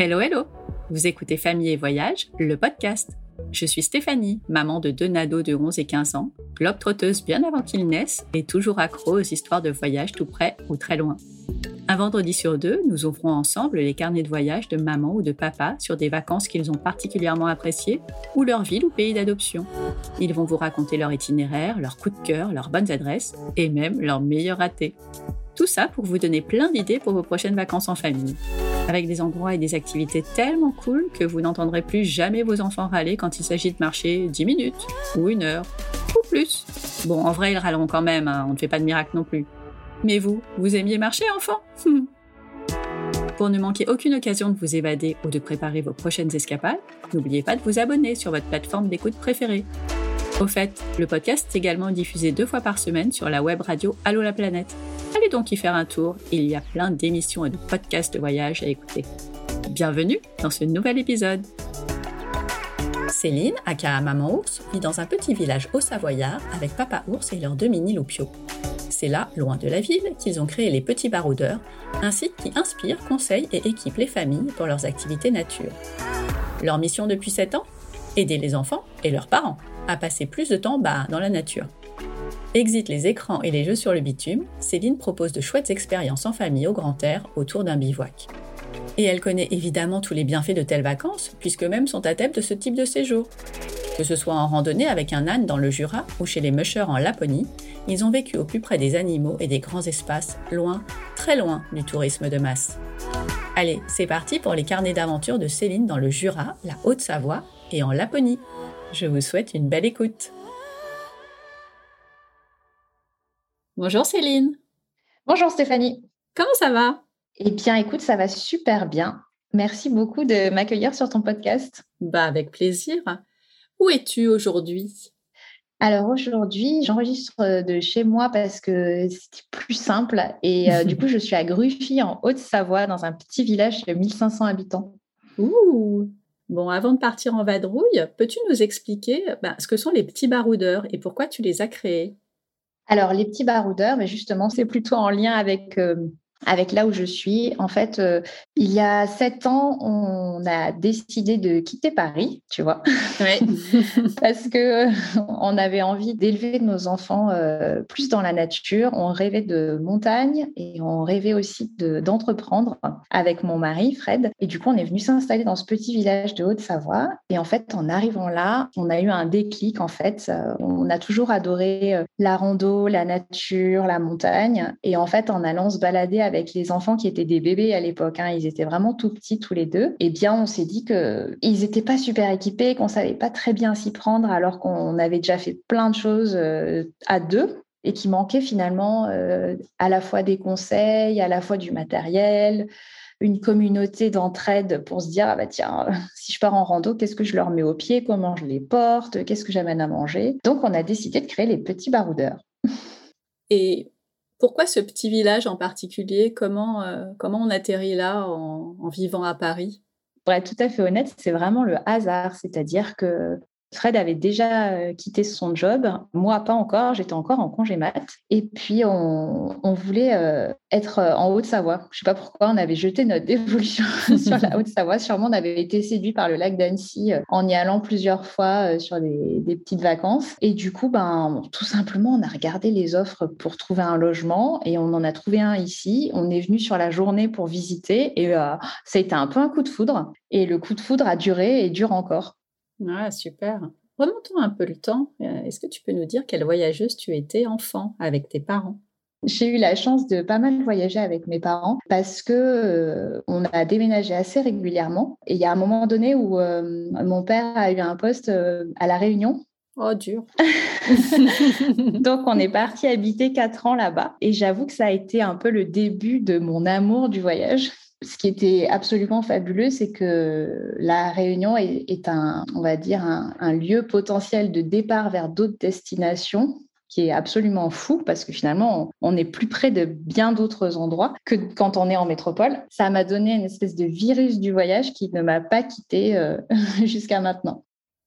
Hello, hello Vous écoutez Famille et Voyage, le podcast. Je suis Stéphanie, maman de deux nados de 11 et 15 ans, globe-trotteuse bien avant qu'ils naissent et toujours accro aux histoires de voyage tout près ou très loin. Un vendredi sur deux, nous ouvrons ensemble les carnets de voyage de maman ou de papa sur des vacances qu'ils ont particulièrement appréciées ou leur ville ou pays d'adoption. Ils vont vous raconter leur itinéraire, leurs coups de cœur, leurs bonnes adresses et même leurs meilleurs ratés. Tout ça pour vous donner plein d'idées pour vos prochaines vacances en famille. Avec des endroits et des activités tellement cool que vous n'entendrez plus jamais vos enfants râler quand il s'agit de marcher 10 minutes, ou une heure, ou plus. Bon, en vrai, ils râleront quand même, hein, on ne fait pas de miracle non plus. Mais vous, vous aimiez marcher, enfant? Pour ne manquer aucune occasion de vous évader ou de préparer vos prochaines escapades, n'oubliez pas de vous abonner sur votre plateforme d'écoute préférée. Au fait, le podcast est également diffusé deux fois par semaine sur la web radio Allo la planète. Allez donc y faire un tour, il y a plein d'émissions et de podcasts de voyage à écouter. Bienvenue dans ce nouvel épisode. Céline, aka Maman Ours, vit dans un petit village au Savoyard avec Papa Ours et leurs deux mini loupiaux. C'est là, loin de la ville, qu'ils ont créé les Petits Baroudeurs, un site qui inspire, conseille et équipe les familles pour leurs activités nature. Leur mission depuis 7 ans? Aider les enfants et leurs parents à passer plus de temps bas dans la nature. Exit les écrans et les jeux sur le bitume, Céline propose de chouettes expériences en famille au grand air autour d'un bivouac. Et elle connaît évidemment tous les bienfaits de telles vacances, puisque même sont adeptes de ce type de séjour. Que ce soit en randonnée avec un âne dans le Jura ou chez les mushers en Laponie, ils ont vécu au plus près des animaux et des grands espaces, loin, très loin du tourisme de masse. Allez, c'est parti pour les carnets d'aventure de Céline dans le Jura, la Haute-Savoie et en Laponie. Je vous souhaite une belle écoute. Bonjour Céline. Bonjour Stéphanie. Comment ça va? Eh bien, écoute, ça va super bien. Merci beaucoup de m'accueillir sur ton podcast. Bah, avec plaisir. Où es-tu aujourd'hui? Alors aujourd'hui, j'enregistre de chez moi parce que c'était plus simple. Et euh, du coup, je suis à Gruffy, en Haute-Savoie, dans un petit village de 1500 habitants. Ouh Bon, avant de partir en vadrouille, peux-tu nous expliquer bah, ce que sont les petits baroudeurs et pourquoi tu les as créés? Alors, les petits baroudeurs, mais justement, c'est plutôt en lien avec euh, avec là où je suis. En fait, euh, il y a sept ans, on a décidé de quitter Paris, tu vois, parce que euh, on avait envie d'élever nos enfants euh, plus dans la nature. On rêvait de montagne et on rêvait aussi d'entreprendre avec mon mari Fred. Et du coup, on est venu s'installer dans ce petit village de Haute-Savoie. Et en fait, en arrivant là, on a eu un déclic. En fait, on a toujours adoré la rando, la nature, la montagne. Et en fait, en allant se balader avec les enfants qui étaient des bébés à l'époque, hein, ils étaient vraiment tout petits tous les deux, eh bien on s'est dit qu'ils n'étaient pas super équipés, qu'on savait pas très bien s'y prendre alors qu'on avait déjà fait plein de choses euh, à deux et qui manquait finalement euh, à la fois des conseils, à la fois du matériel, une communauté d'entraide pour se dire ah bah tiens si je pars en rando qu'est-ce que je leur mets au pied? Comment je les porte? Qu'est-ce que j'amène à manger? Donc on a décidé de créer les petits baroudeurs. Et pourquoi ce petit village en particulier? Comment, euh, comment on atterrit là en, vivant à Paris? Pour tout à fait honnête, c'est vraiment le hasard. C'est-à-dire que Fred avait déjà euh, quitté son job, moi pas encore, j'étais encore en congé mat. Et puis on, voulait euh, être euh, en Haute-Savoie. Je sais pas pourquoi on avait jeté notre dévolution sur la Haute-Savoie. Sûrement on avait été séduit par le lac d'Annecy en y allant plusieurs fois sur des, petites vacances. Et du coup, ben tout simplement on a regardé les offres pour trouver un logement et on en a trouvé un ici. On est venu sur la journée pour visiter et ça a été un peu un coup de foudre. Et le coup de foudre a duré et dure encore. Ah, super. Remontons un peu le temps. Euh, est-ce que tu peux nous dire quelle voyageuse tu étais enfant avec tes parents? J'ai eu la chance de pas mal voyager avec mes parents parce que euh, on a déménagé assez régulièrement. Et il y a un moment donné où euh, mon père a eu un poste à la Réunion. Oh dur. Donc on est parti habiter quatre ans là-bas. Et j'avoue que ça a été un peu le début de mon amour du voyage ce qui était absolument fabuleux, c'est que la Réunion est, un, on va dire, un, lieu potentiel de départ vers d'autres destinations qui est absolument fou parce que finalement, on est plus près de bien d'autres endroits que quand on est en métropole. Ça m'a donné une espèce de virus du voyage qui ne m'a pas quitté euh, jusqu'à maintenant.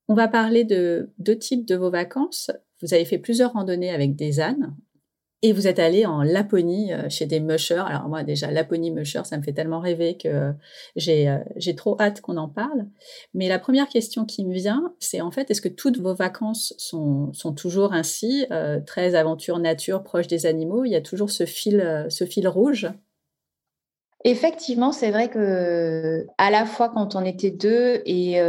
On va parler de deux types de vos vacances. Vous avez fait plusieurs randonnées avec des ânes. Et vous êtes allé en Laponie euh, chez des mushers. Alors moi déjà, Laponie musher, ça me fait tellement rêver que j'ai euh, j'ai trop hâte qu'on en parle. Mais la première question qui me vient, c'est en fait, est-ce que toutes vos vacances sont, sont toujours ainsi, euh, très aventure nature, proche des animaux? Il y a toujours ce fil, ce fil rouge? Effectivement, c'est vrai que à la fois quand on était deux et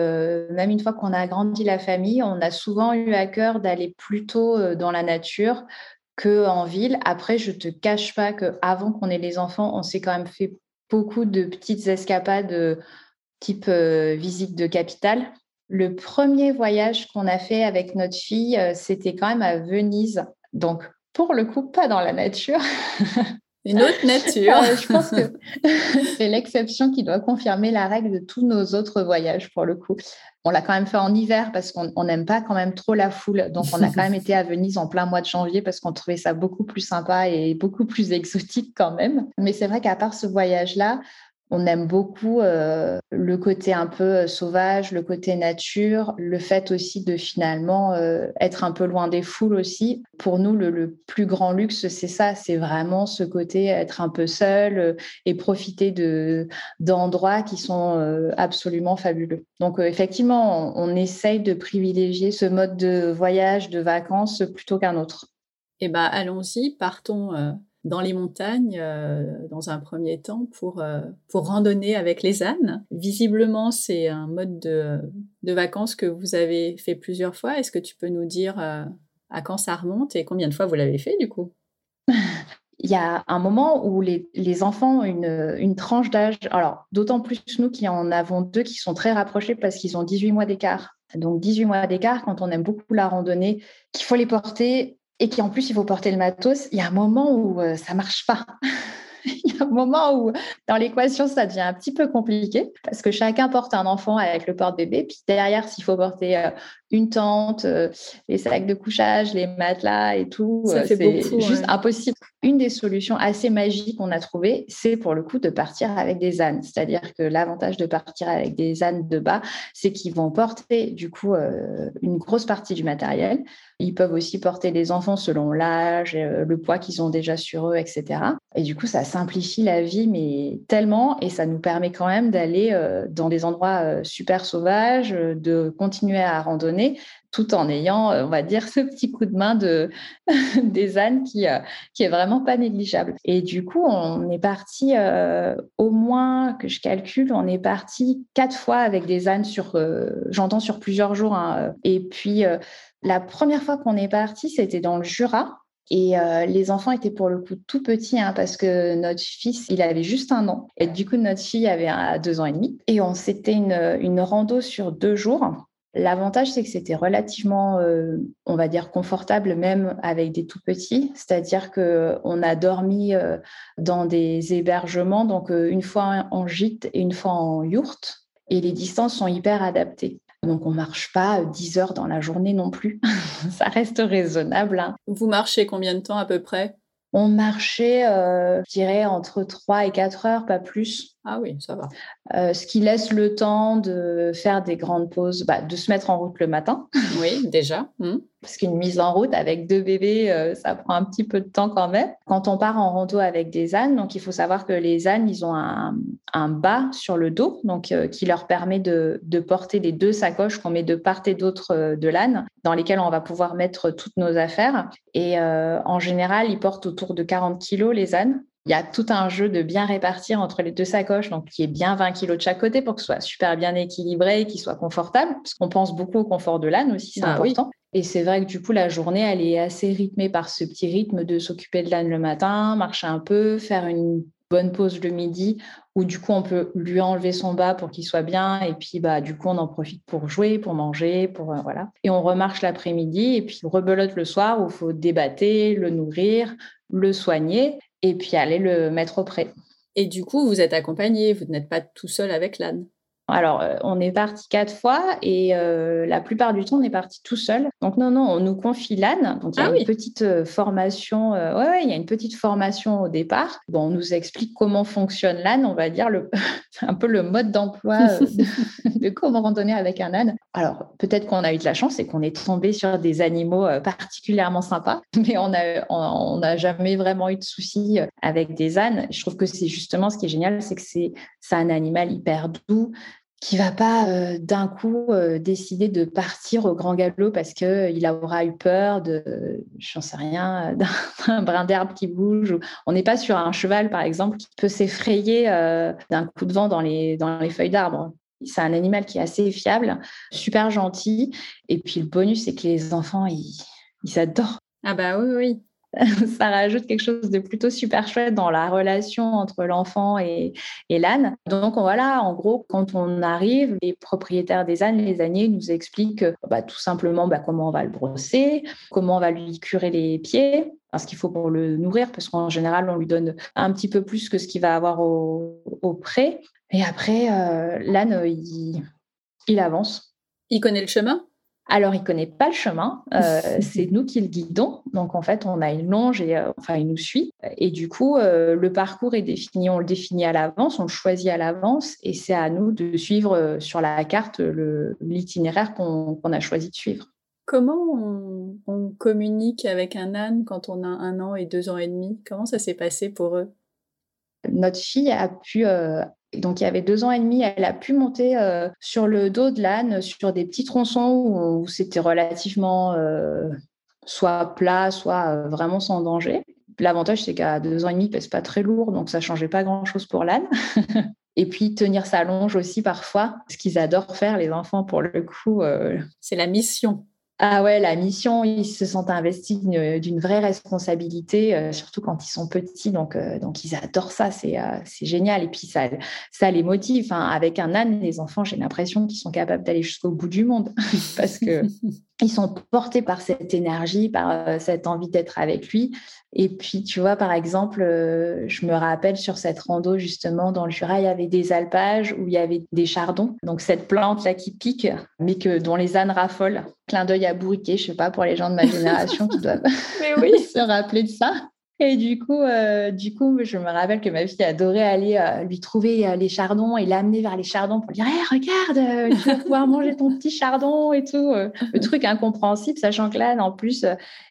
même une fois qu'on a agrandi la famille, on a souvent eu à cœur d'aller plutôt dans la nature, en ville. Après, je te cache pas que avant qu'on ait les enfants, on s'est quand même fait beaucoup de petites escapades euh, type euh, visite de capitale. Le premier voyage qu'on a fait avec notre fille, euh, c'était quand même à Venise. Donc, pour le coup, pas dans la nature. Une autre nature. je pense que c'est l'exception qui doit confirmer la règle de tous nos autres voyages, pour le coup. On l'a quand même fait en hiver parce qu'on n'aime pas quand même trop la foule. Donc, on a quand même été à Venise en plein mois de janvier parce qu'on trouvait ça beaucoup plus sympa et beaucoup plus exotique quand même. Mais c'est vrai qu'à part ce voyage-là, on aime beaucoup euh, le côté un peu euh, sauvage, le côté nature, le fait aussi de finalement euh, être un peu loin des foules aussi. Pour nous, le, plus grand luxe, c'est ça, c'est vraiment ce côté être un peu seul et profiter de d'endroits qui sont absolument fabuleux. Donc effectivement, on, on, essaye de privilégier ce mode de voyage, de vacances plutôt qu'un autre. Eh bien, allons-y, partons dans les montagnes euh, dans un premier temps pour, euh, pour randonner avec les ânes. Visiblement, c'est un mode de, de, vacances que vous avez fait plusieurs fois. Est-ce que tu peux nous dire euh, à quand ça remonte et combien de fois vous l'avez fait du coup? Il y a un moment où les, les enfants ont une, une tranche d'âge, alors d'autant plus nous qui en avons deux qui sont très rapprochés parce qu'ils ont 18 mois d'écart. Donc 18 mois d'écart, quand on aime beaucoup la randonnée, qu'il faut les porter et qui en plus il faut porter le matos, il y a un moment où ça euh, ça marche pas. il y a un moment où dans l'équation ça devient un petit peu compliqué parce que chacun porte un enfant avec le porte-bébé, puis derrière s'il faut porter euh, une tente, euh, les sacs de couchage, les matelas et tout. Euh, c'est juste impossible. Une des solutions assez magiques qu'on a trouvées, c'est pour le coup de partir avec des ânes. C'est-à-dire que l'avantage de partir avec des ânes de bas, c'est qu'ils vont porter du coup euh, une grosse partie du matériel. Ils peuvent aussi porter des enfants selon l'âge, le poids qu'ils ont déjà sur eux, etc. Et du coup, ça simplifie la vie, mais tellement, et ça nous permet quand même d'aller dans des endroits super sauvages, de continuer à randonner tout en ayant, euh, on va dire, ce petit coup de main de, des ânes qui, euh, qui est vraiment pas négligeable. Et du coup, on est parti, euh, au moins que je calcule, on est parti quatre fois avec des ânes sur, j'entends sur plusieurs jours. Hein, et puis, la première fois qu'on est parti, c'était dans le Jura. Et les enfants étaient pour le coup tout petits hein, parce que notre fils, il avait juste un an. Et du coup, notre fille avait deux ans et demi. Et on s'était une, une rando sur deux jours. L'avantage, c'est que c'était relativement, euh, on va dire, confortable même avec des tout petits. C'est-à-dire qu'on a dormi euh, dans des hébergements, donc euh, une fois en gîte et une fois en yourte. Et les distances sont hyper adaptées. Donc, on ne marche pas 10 heures dans la journée non plus. Ça reste raisonnable. Hein. Vous marchez combien de temps à peu près? On marchait, je dirais, entre 3 et 4 heures, pas plus. Ah oui, ça va. Euh, ce qui laisse le temps de faire des grandes pauses, bah, de se mettre en route le matin. Oui, déjà. Hmm. Parce qu'une mise en route avec deux bébés, euh, ça prend un petit peu de temps quand même. Quand on part en rando avec des ânes, donc il faut savoir que les ânes, ils ont un, un bas sur le dos, donc euh, qui leur permet de, de, porter les deux sacoches qu'on met de part et d'autre de l'âne, dans lesquelles on va pouvoir mettre toutes nos affaires. Et en général, ils portent autour de 40 kilos les ânes. Il y a tout un jeu de bien répartir entre les deux sacoches, donc qui est bien 20 kilos de chaque côté pour que ce soit super bien équilibré et qu'il soit confortable, parce qu'on pense beaucoup au confort de l'âne aussi, c'est ah important. Et c'est vrai que du coup, la journée, elle est assez rythmée par ce petit rythme de s'occuper de l'âne le matin, marcher un peu, faire une bonne pause le midi, où du coup, on peut lui enlever son bas pour qu'il soit bien, et puis bah, du coup, on en profite pour jouer, pour manger, pour euh, voilà. Et on remarche l'après-midi, et puis rebelote le soir, où il faut débattre, le nourrir, le soigner et puis aller le mettre au pré. Et du coup, vous êtes accompagné, vous n'êtes pas tout seul avec l'âne. Alors, euh, on est parti quatre fois et euh, la plupart du temps, on est parti tout seul. Donc, non, non, on nous confie l'âne. Donc, il y a ah une petite euh, formation. ouais, il y a une petite formation au départ. Bon, on nous explique comment fonctionne l'âne, on va dire le, un peu le mode d'emploi de, comment randonner avec un âne. Alors, peut-être qu'on a eu de la chance et qu'on est tombé sur des animaux particulièrement sympas, mais on n'a on, on jamais vraiment eu de soucis avec des ânes. Je trouve que c'est justement ce qui est génial, c'est que c'est un animal hyper doux qui va pas euh, d'un coup euh, décider de partir au grand galop parce que euh, il aura eu peur de, j'en sais rien, d'un brin d'herbe qui bouge. On n'est pas sur un cheval, par exemple, qui peut s'effrayer d'un coup de vent dans les, dans les feuilles d'arbre. C'est un animal qui est assez fiable, super gentil. Et puis le bonus, c'est que les enfants, ils, ils adorent. Ah bah oui, oui. ça rajoute quelque chose de plutôt super chouette dans la relation entre l'enfant et, l'âne. Donc voilà, en gros, quand on arrive, les propriétaires des ânes, les âniers, nous expliquent bah, tout simplement bah, comment on va le brosser, comment on va lui curer les pieds, parce qu'il faut pour le nourrir, parce qu'en général, on lui donne un petit peu plus que ce qu'il va avoir au, pré. Et après, euh, l'âne, il avance. Il connaît le chemin? Alors, il connaît pas le chemin. Euh, c'est nous qui le guidons. Donc, en fait, on a une longe et euh, enfin, il nous suit. Et du coup, euh, le parcours est défini. On le définit à l'avance, on le choisit à l'avance, et c'est à nous de suivre sur la carte l'itinéraire qu'on a choisi de suivre. Comment on, on, communique avec un âne quand on a un an et deux ans et demi? Comment ça s'est passé pour eux? Notre fille a pu donc, il y avait deux ans et demi, elle a pu monter euh, sur le dos de l'âne, sur des petits tronçons où, c'était relativement euh, soit plat, soit euh, vraiment sans danger. L'avantage, c'est qu'à deux ans et demi, il pèse pas très lourd, donc ça changeait pas grand-chose pour l'âne. et puis, tenir sa longe aussi parfois, ce qu'ils adorent faire, les enfants, pour le coup. C'est la mission. Ah ouais, la mission, ils se sentent investis d'une vraie responsabilité, euh, surtout quand ils sont petits. Donc, euh, donc ils adorent ça, c'est euh, génial. Et puis, ça, ça les motive. Enfin, avec un âne, les enfants, j'ai l'impression qu'ils sont capables d'aller jusqu'au bout du monde parce que ils sont portés par cette énergie, par cette envie d'être avec lui. Et puis, tu vois, par exemple, euh, je me rappelle sur cette rando, justement, dans le Jura, il y avait des alpages où il y avait des chardons. Donc, cette plante-là qui pique, mais que, dont les ânes raffolent. Clin d'œil à bourriquet, je sais pas, pour les gens de ma génération qui doivent oui. se rappeler de ça. Et du coup, euh, du coup, je me rappelle que ma fille adorait aller euh, lui trouver euh, les chardons et l'amener vers les chardons pour lui dire hey, regarde, tu vas pouvoir manger ton petit chardon et tout. Le truc incompréhensible, sachant que là, en plus,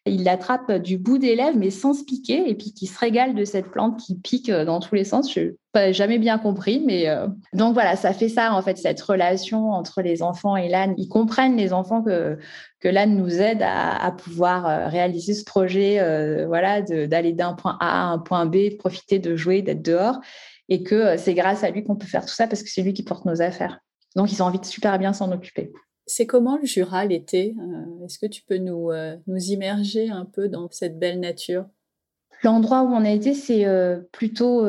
il l'attrape du bout des lèvres, mais sans se piquer, et puis qui se régale de cette plante qui pique dans tous les sens. Pas jamais bien compris, mais donc voilà, ça fait ça en fait cette relation entre les enfants et l'âne. Ils comprennent les enfants que l'âne nous aide à, pouvoir euh, réaliser ce projet, euh, voilà, d'aller d'un point A à un point B, profiter de jouer, d'être dehors, et que euh, c'est grâce à lui qu'on peut faire tout ça parce que c'est lui qui porte nos affaires. Donc ils ont envie de super bien s'en occuper. C'est comment le Jura l'été Est-ce que tu peux nous immerger un peu dans cette belle nature? L'endroit où on a été, c'est plutôt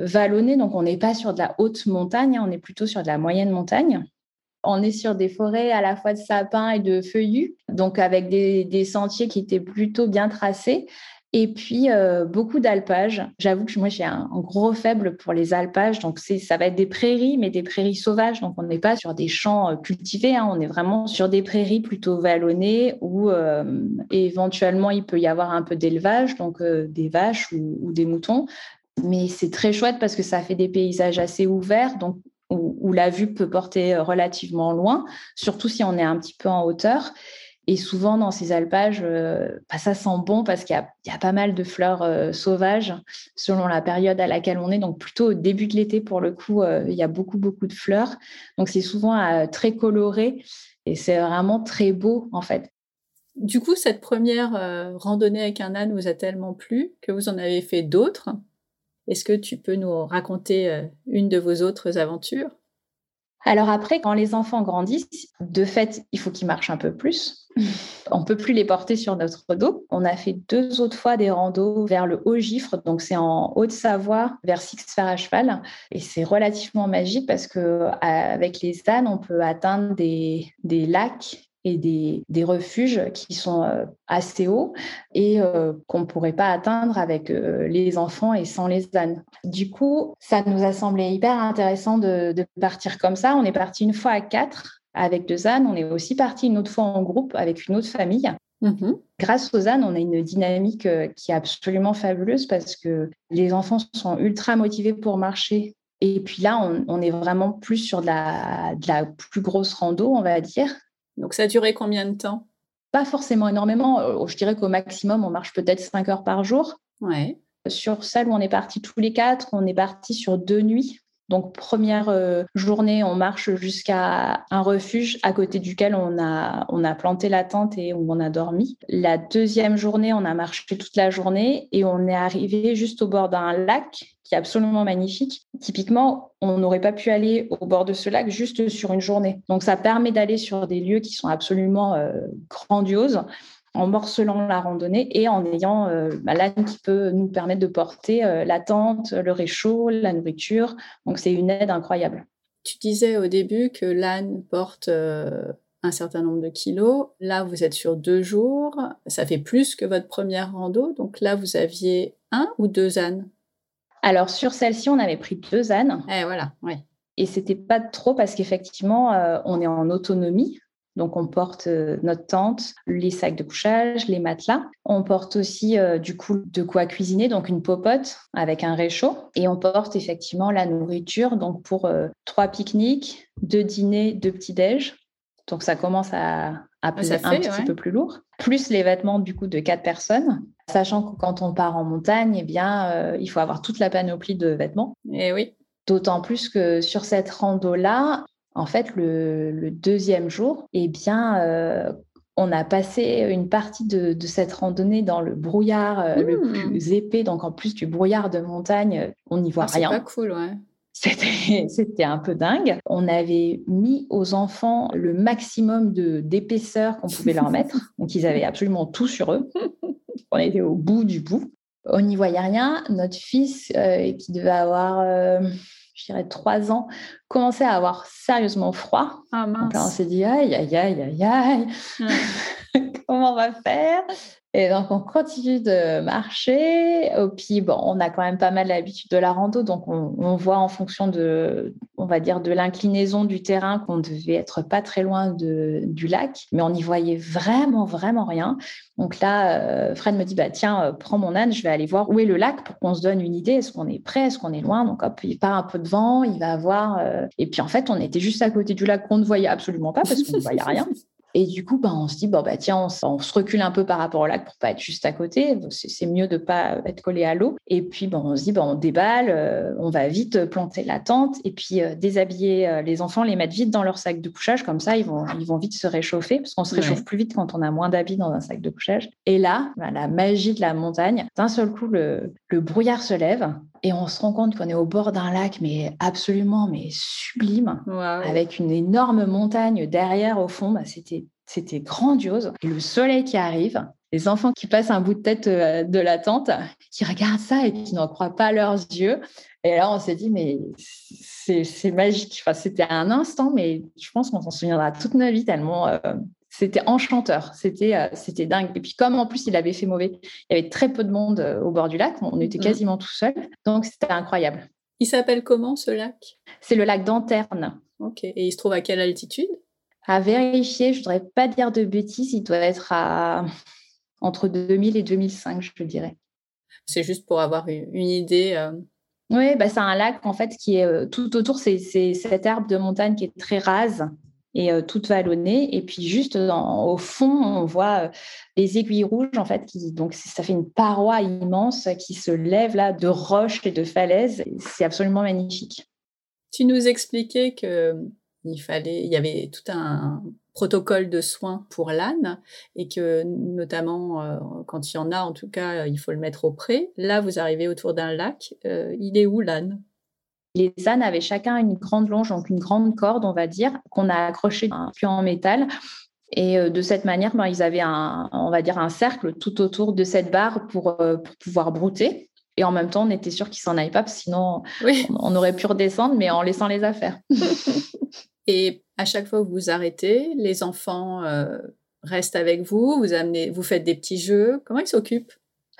vallonné, donc on n'est pas sur de la haute montagne, hein, on est plutôt sur de la moyenne montagne. On est sur des forêts à la fois de sapins et de feuillus, donc avec des, sentiers qui étaient plutôt bien tracés. Et puis euh, beaucoup d'alpages. J'avoue que moi j'ai un, gros faible pour les alpages, donc ça va être des prairies, mais des prairies sauvages. Donc on n'est pas sur des champs euh, cultivés, hein. on est vraiment sur des prairies plutôt vallonnées où euh, éventuellement il peut y avoir un peu d'élevage, donc des vaches ou, des moutons. Mais c'est très chouette parce que ça fait des paysages assez ouverts, donc où, la vue peut porter relativement loin, surtout si on est un petit peu en hauteur. Et souvent, dans ces alpages, euh, bah, ça sent bon parce qu'il y, a pas mal de fleurs euh, sauvages selon la période à laquelle on est. Donc, plutôt au début de l'été, pour le coup, il y a beaucoup, beaucoup de fleurs. Donc, c'est souvent très coloré et c'est vraiment très beau, en fait. Du coup, cette première randonnée avec un âne vous a tellement plu que vous en avez fait d'autres? Est-ce que tu peux nous raconter euh, une de vos autres aventures? Alors après, quand les enfants grandissent, de fait, il faut qu'ils marchent un peu plus. On peut plus les porter sur notre dos. On a fait deux autres fois des randos vers le Haut-Gifre, donc c'est en Haute-Savoie, vers Sixfer à cheval. Et c'est relativement magique parce que avec les ânes, on peut atteindre des lacs et des, des refuges qui sont euh, assez hauts et euh, qu'on ne pourrait pas atteindre avec euh, les enfants et sans les ânes. Du coup, ça nous a semblé hyper intéressant de, de partir comme ça. On est parti une fois à quatre avec deux ânes. On est aussi parti une autre fois en groupe avec une autre famille. Mmh Grâce aux ânes, on a une dynamique qui est absolument fabuleuse parce que les enfants sont ultra motivés pour marcher. Et puis là, on, est vraiment plus sur de la, de la, plus grosse rando, on va dire. Donc ça a duré combien de temps? Pas forcément énormément. Euh, je dirais qu'au maximum, on marche peut-être 5 heures par jour. Ouais. Sur celle où on est parti tous les quatre, on est parti sur deux nuits. Donc, première euh, journée, on marche jusqu'à un refuge à côté duquel on a, planté la tente et où on a dormi. La deuxième journée, on a marché toute la journée et on est arrivé juste au bord d'un lac qui est absolument magnifique. Typiquement, on n'aurait pas pu aller au bord de ce lac juste sur une journée. Donc, ça permet d'aller sur des lieux qui sont absolument euh, grandioses en morcelant la randonnée et en ayant euh, bah, l'âne qui peut nous permettre de porter euh, la tente, le réchaud, la nourriture. Donc c'est une aide incroyable. Tu disais au début que l'âne porte euh, un certain nombre de kilos. Là, vous êtes sur deux jours. Ça fait plus que votre première rando. Donc là, vous aviez un ou deux ânes? Alors sur celle-ci, on avait pris deux ânes. Et eh, voilà, oui. Et c'était pas trop parce qu'effectivement, on est en autonomie. Donc, on porte euh, notre tente, les sacs de couchage, les matelas. On porte aussi euh, du coup de quoi cuisiner, donc une popote avec un réchaud. Et on porte effectivement la nourriture, donc pour euh, trois pique-niques, deux dîners, deux petits-déj. Donc, ça commence à, à ah, peser un petit peu plus lourd. Plus les vêtements du coup de quatre personnes. Sachant que quand on part en montagne, eh bien, il faut avoir toute la panoplie de vêtements. Et eh oui. D'autant plus que sur cette rando-là, en fait, le, deuxième jour, eh bien, euh, on a passé une partie de, cette randonnée dans le brouillard euh, le mmh. plus épais. Donc, en plus du brouillard de montagne, on n'y voit ah, rien. C'est pas cool, ouais. C'était un peu dingue. On avait mis aux enfants le maximum d'épaisseur qu'on pouvait leur mettre. Donc, ils avaient absolument tout sur eux. On était au bout du bout. On n'y voyait rien. Notre fils, euh, qui devait avoir je dirais trois ans, commençait à avoir sérieusement froid. Ah, Donc là, on s'est dit, aïe, aïe, aïe, aïe, aïe, comment on va faire? Et donc, on continue de marcher. Et puis, on a quand même pas mal l'habitude de la rando. Donc, on, voit en fonction de, on va dire, de l'inclinaison du terrain qu'on devait être pas très loin du lac. Mais on n'y voyait vraiment, vraiment rien. Donc là, euh, Fred me dit, bah, tiens, euh, prends mon âne, je vais aller voir où est le lac pour qu'on se donne une idée. Est-ce qu'on est prêt? Est-ce qu'on est loin? Donc, hop, il part un peu de vent, il va voir. Euh, et puis, en fait, on était juste à côté du lac qu'on ne voyait absolument pas parce qu'on ne voyait rien. Et du coup, ben, on se dit, bon, bah, tiens, on, se recule un peu par rapport au lac pour pas être juste à côté. C'est mieux de pas être collé à l'eau. Et puis, ben, on se dit, bon, on déballe, euh, on va vite planter la tente et puis euh, déshabiller euh, les enfants, les mettre vite dans leur sac de couchage. Comme ça, ils vont, ils vont vite se réchauffer parce qu'on se réchauffe plus vite quand on a moins d'habits dans un sac de couchage. Et là, ben, la magie de la montagne, d'un seul coup, le, le brouillard se lève et on se rend compte qu'on est au bord d'un lac, mais absolument mais sublime, avec une énorme montagne derrière au fond. Bah, c'était c'était grandiose. Et le soleil qui arrive, les enfants qui passent un bout de tête euh, de la tente, qui regardent ça et qui n'en croient pas leurs yeux. Et là, on s'est dit, mais c'est magique. Enfin, c'était un instant, mais je pense qu'on s'en souviendra toute notre vie tellement euh, c'était enchanteur. C'était euh, c'était dingue. Et puis, comme en plus, il avait fait mauvais, il y avait très peu de monde au bord du lac. On était mmh. quasiment tout seul. Donc, c'était incroyable. Il s'appelle comment ce lac? C'est le lac d'Anterne. Ok. Et il se trouve à quelle altitude? À vérifier, je ne voudrais pas dire de bêtises, il doit être à entre 2000 et 2005, je dirais. C'est juste pour avoir une idée. Euh. Oui, bah c'est un lac en fait qui est euh, tout autour, c'est cette herbe de montagne qui est très rase et euh, toute vallonnée. Et puis juste au fond, on voit les aiguilles rouges en fait, qui donc ça fait une paroi immense qui se lève là de roches et de falaises. C'est absolument magnifique. Tu nous expliquais que il fallait, il y avait tout un protocole de soins pour l'âne et que notamment euh, quand il y en a, en tout cas, il faut le mettre au pré. Là, vous arrivez autour d'un lac. Euh, il est où l'âne? Les ânes avaient chacun une grande longe, donc une grande corde, on va dire, qu'on a accroché un puits en métal. Et euh, de cette manière, ben, ils avaient un, on va dire, un cercle tout autour de cette barre pour, pour pouvoir brouter. Et en même temps, on était sûr qu'ils s'en aillent pas, parce que sinon, on, aurait pu redescendre, mais en laissant les affaires. Et À chaque fois que vous vous arrêtez, les enfants euh, restent avec vous, vous amenez, vous faites des petits jeux. Comment ils s'occupent?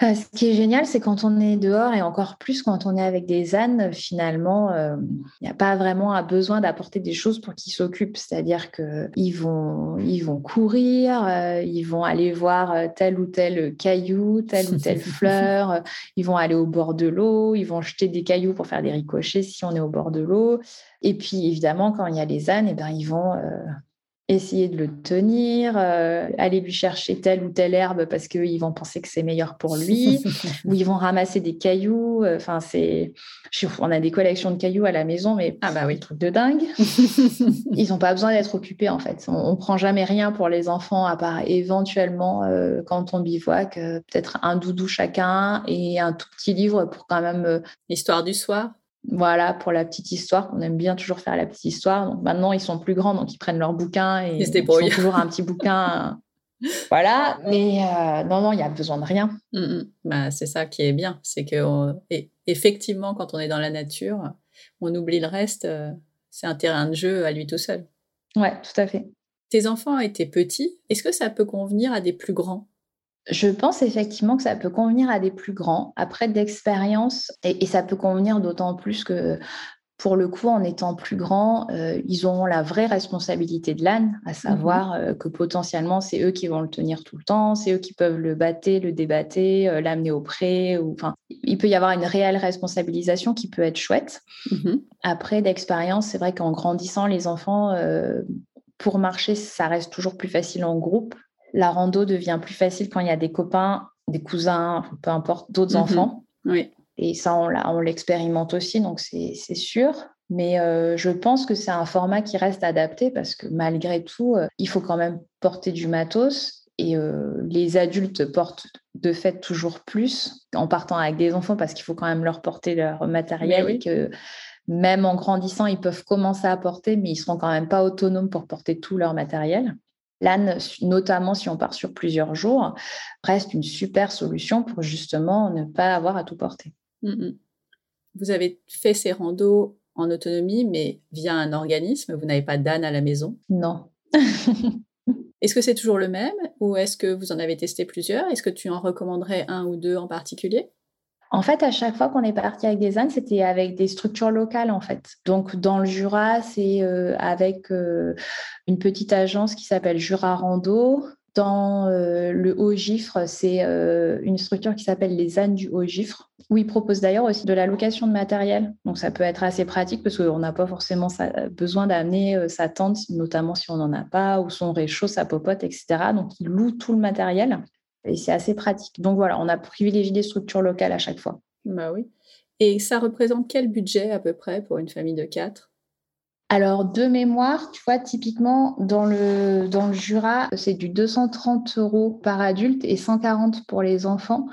Euh, ce qui est génial, c'est quand on est dehors et encore plus quand on est avec des ânes, finalement, il euh, n'y a pas vraiment besoin d'apporter des choses pour qu'ils s'occupent. C'est-à-dire qu'ils vont, ils vont courir, euh, ils vont aller voir tel ou tel caillou, telle ou telle fleur, ils vont aller au bord de l'eau, ils vont jeter des cailloux pour faire des ricochets si on est au bord de l'eau. Et puis, évidemment, quand il y a les ânes, eh ben, ils vont essayer de le tenir, euh, aller lui chercher telle ou telle herbe parce qu'ils vont penser que c'est meilleur pour lui, ou ils vont ramasser des cailloux. Euh, enfin, c'est, on a des collections de cailloux à la maison, mais ah bah oui, truc de dingue. ils n'ont pas besoin d'être occupés en fait. On, ne prend jamais rien pour les enfants à part éventuellement euh, quand on bivouac, peut-être un doudou chacun et un tout petit livre pour quand même. L'histoire du soir. Voilà, pour la petite histoire, on aime bien toujours faire la petite histoire. Donc maintenant, ils sont plus grands, donc ils prennent leur bouquin et ils, ils ont toujours un petit bouquin. voilà, mais euh, non, non, il y a besoin de rien. Mm, mm. Bah, c'est ça qui est bien, c'est que effectivement, quand on est dans la nature, on oublie le reste. Euh, c'est un terrain de jeu à lui tout seul. Ouais, tout à fait. Tes enfants étaient petits. Est-ce que ça peut convenir à des plus grands? Je pense effectivement que ça peut convenir à des plus grands, après d'expérience, et, et, ça peut convenir d'autant plus que pour le coup, en étant plus grands, euh, ils auront la vraie responsabilité de l'âne, à mmh savoir euh, que potentiellement, c'est eux qui vont le tenir tout le temps, c'est eux qui peuvent le battre, le débattre, euh, l'amener au pré. Ou, il peut y avoir une réelle responsabilisation qui peut être chouette. Mmh après, d'expérience, c'est vrai qu'en grandissant, les enfants, pour marcher, ça reste toujours plus facile en groupe la rando devient plus facile quand il y a des copains, des cousins, peu importe, d'autres mhm. enfants. Oui. Et ça, on l'expérimente aussi, donc c'est sûr. Mais euh, je pense que c'est un format qui reste adapté parce que malgré tout, euh, il faut quand même porter du matos. Et euh, les adultes portent de fait toujours plus en partant avec des enfants parce qu'il faut quand même leur porter leur matériel et que même en grandissant, ils peuvent commencer à porter, mais ils ne seront quand même pas autonomes pour porter tout leur matériel. L'âne, notamment si on part sur plusieurs jours, reste une super solution pour justement ne pas avoir à tout porter. Mm, mm. Vous avez fait ces randos en autonomie, mais via un organisme. Vous n'avez pas d'âne à la maison? Non. est-ce que c'est toujours le même ou est-ce que vous en avez testé plusieurs? Est-ce que tu en recommanderais un ou deux en particulier? En fait, à chaque fois qu'on est parti avec des ânes, c'était avec des structures locales, en fait. Donc, dans le Jura, c'est euh, avec euh, une petite agence qui s'appelle Jura Rando. Dans euh, le Haut-Gifre, c'est une structure qui s'appelle les ânes du Haut-Gifre, où ils proposent d'ailleurs aussi de la location de matériel. Donc, ça peut être assez pratique parce qu'on n'a pas forcément besoin d'amener sa tente, notamment si on n'en a pas, ou son réchaud, sa popote, etc. Donc, ils louent tout le matériel. Et c'est assez pratique. Donc voilà, on a privilégié des structures locales à chaque fois. Bah oui. Et ça représente quel budget à peu près pour une famille de quatre? Alors, de mémoire, tu vois, typiquement, dans le, dans le Jura, c'est du 230 euros par adulte et 140 pour les enfants,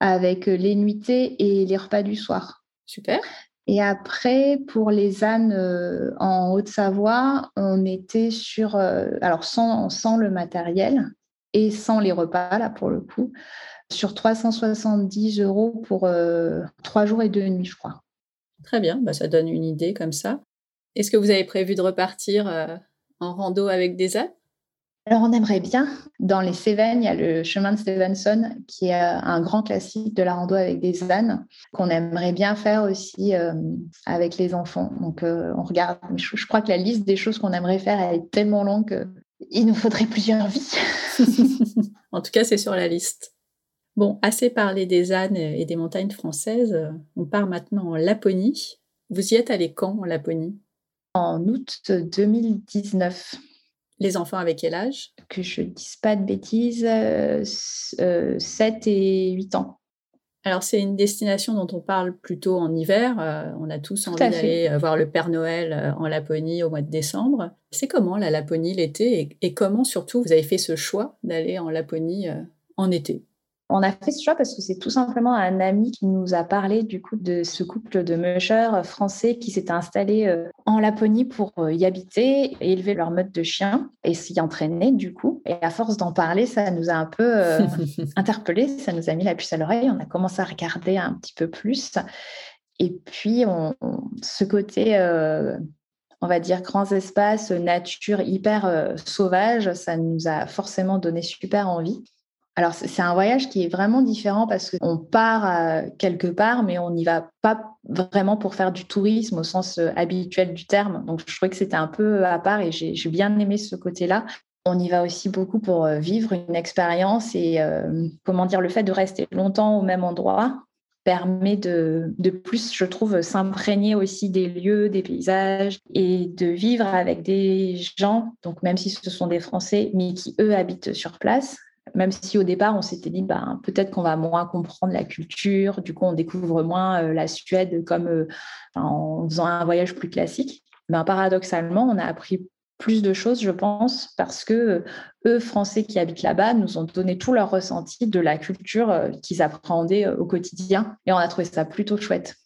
avec les nuitées et les repas du soir. Super. Et après, pour les ânes euh, en Haute-Savoie, on était sur, euh, alors sans, sans le matériel, et sans les repas, là, pour le coup, sur 370 euros pour euh, trois jours et deux nuits, je crois. Très bien, bah, ça donne une idée comme ça. Est-ce que vous avez prévu de repartir euh, en rando avec des ânes alors, on aimerait bien. Dans les Cévennes, il y a le chemin de Stevenson, qui est euh, un grand classique de la rando avec des ânes, qu'on aimerait bien faire aussi avec les enfants. Donc, on regarde. Je, je, crois que la liste des choses qu'on aimerait faire, elle est tellement longue qu'il nous faudrait plusieurs vies. en tout cas, c'est sur la liste. Bon, assez parlé des ânes et des montagnes françaises. On part maintenant en Laponie. Vous y êtes allé quand en Laponie? En août 2019. Les enfants avec quel âge? Que je ne dise pas de bêtises, 7 euh, et 8 ans. Alors c'est une destination dont on parle plutôt en hiver. Euh, on a tous envie d'aller euh, voir le Père Noël euh, en Laponie au mois de décembre. C'est comment la Laponie l'été? Et, comment surtout vous avez fait ce choix d'aller en Laponie en été? On a fait ce choix parce que c'est tout simplement un ami qui nous a parlé du coup de ce couple de mushers français qui s'était installé euh, en Laponie pour euh, y habiter et élever leur mode de chien et s'y entraîner du coup. Et à force d'en parler, ça nous a un peu euh, interpellés, ça nous a mis la puce à l'oreille. On a commencé à regarder un petit peu plus. Et puis, ce côté on va dire, grands espaces, nature hyper sauvage, ça nous a forcément donné super envie. Alors, c'est un voyage qui est vraiment différent parce qu'on part quelque part, mais on n'y va pas vraiment pour faire du tourisme au sens habituel du terme. Donc, je trouvais que c'était un peu à part et j'ai bien aimé ce côté-là. On y va aussi beaucoup pour vivre une expérience et, comment dire, le fait de rester longtemps au même endroit permet de, de plus, je trouve, s'imprégner aussi des lieux, des paysages et de vivre avec des gens, donc même si ce sont des Français, mais qui, eux, habitent sur place. Même si au départ, on s'était dit, ben, peut-être qu'on va moins comprendre la culture, du coup, on découvre moins euh, la Suède comme euh, en faisant un voyage plus classique. Ben, paradoxalement, on a appris plus de choses, je pense, parce que euh, eux, Français qui habitent là-bas, nous ont donné tout leur ressenti de la culture qu'ils appréhendaient au quotidien. Et on a trouvé ça plutôt chouette.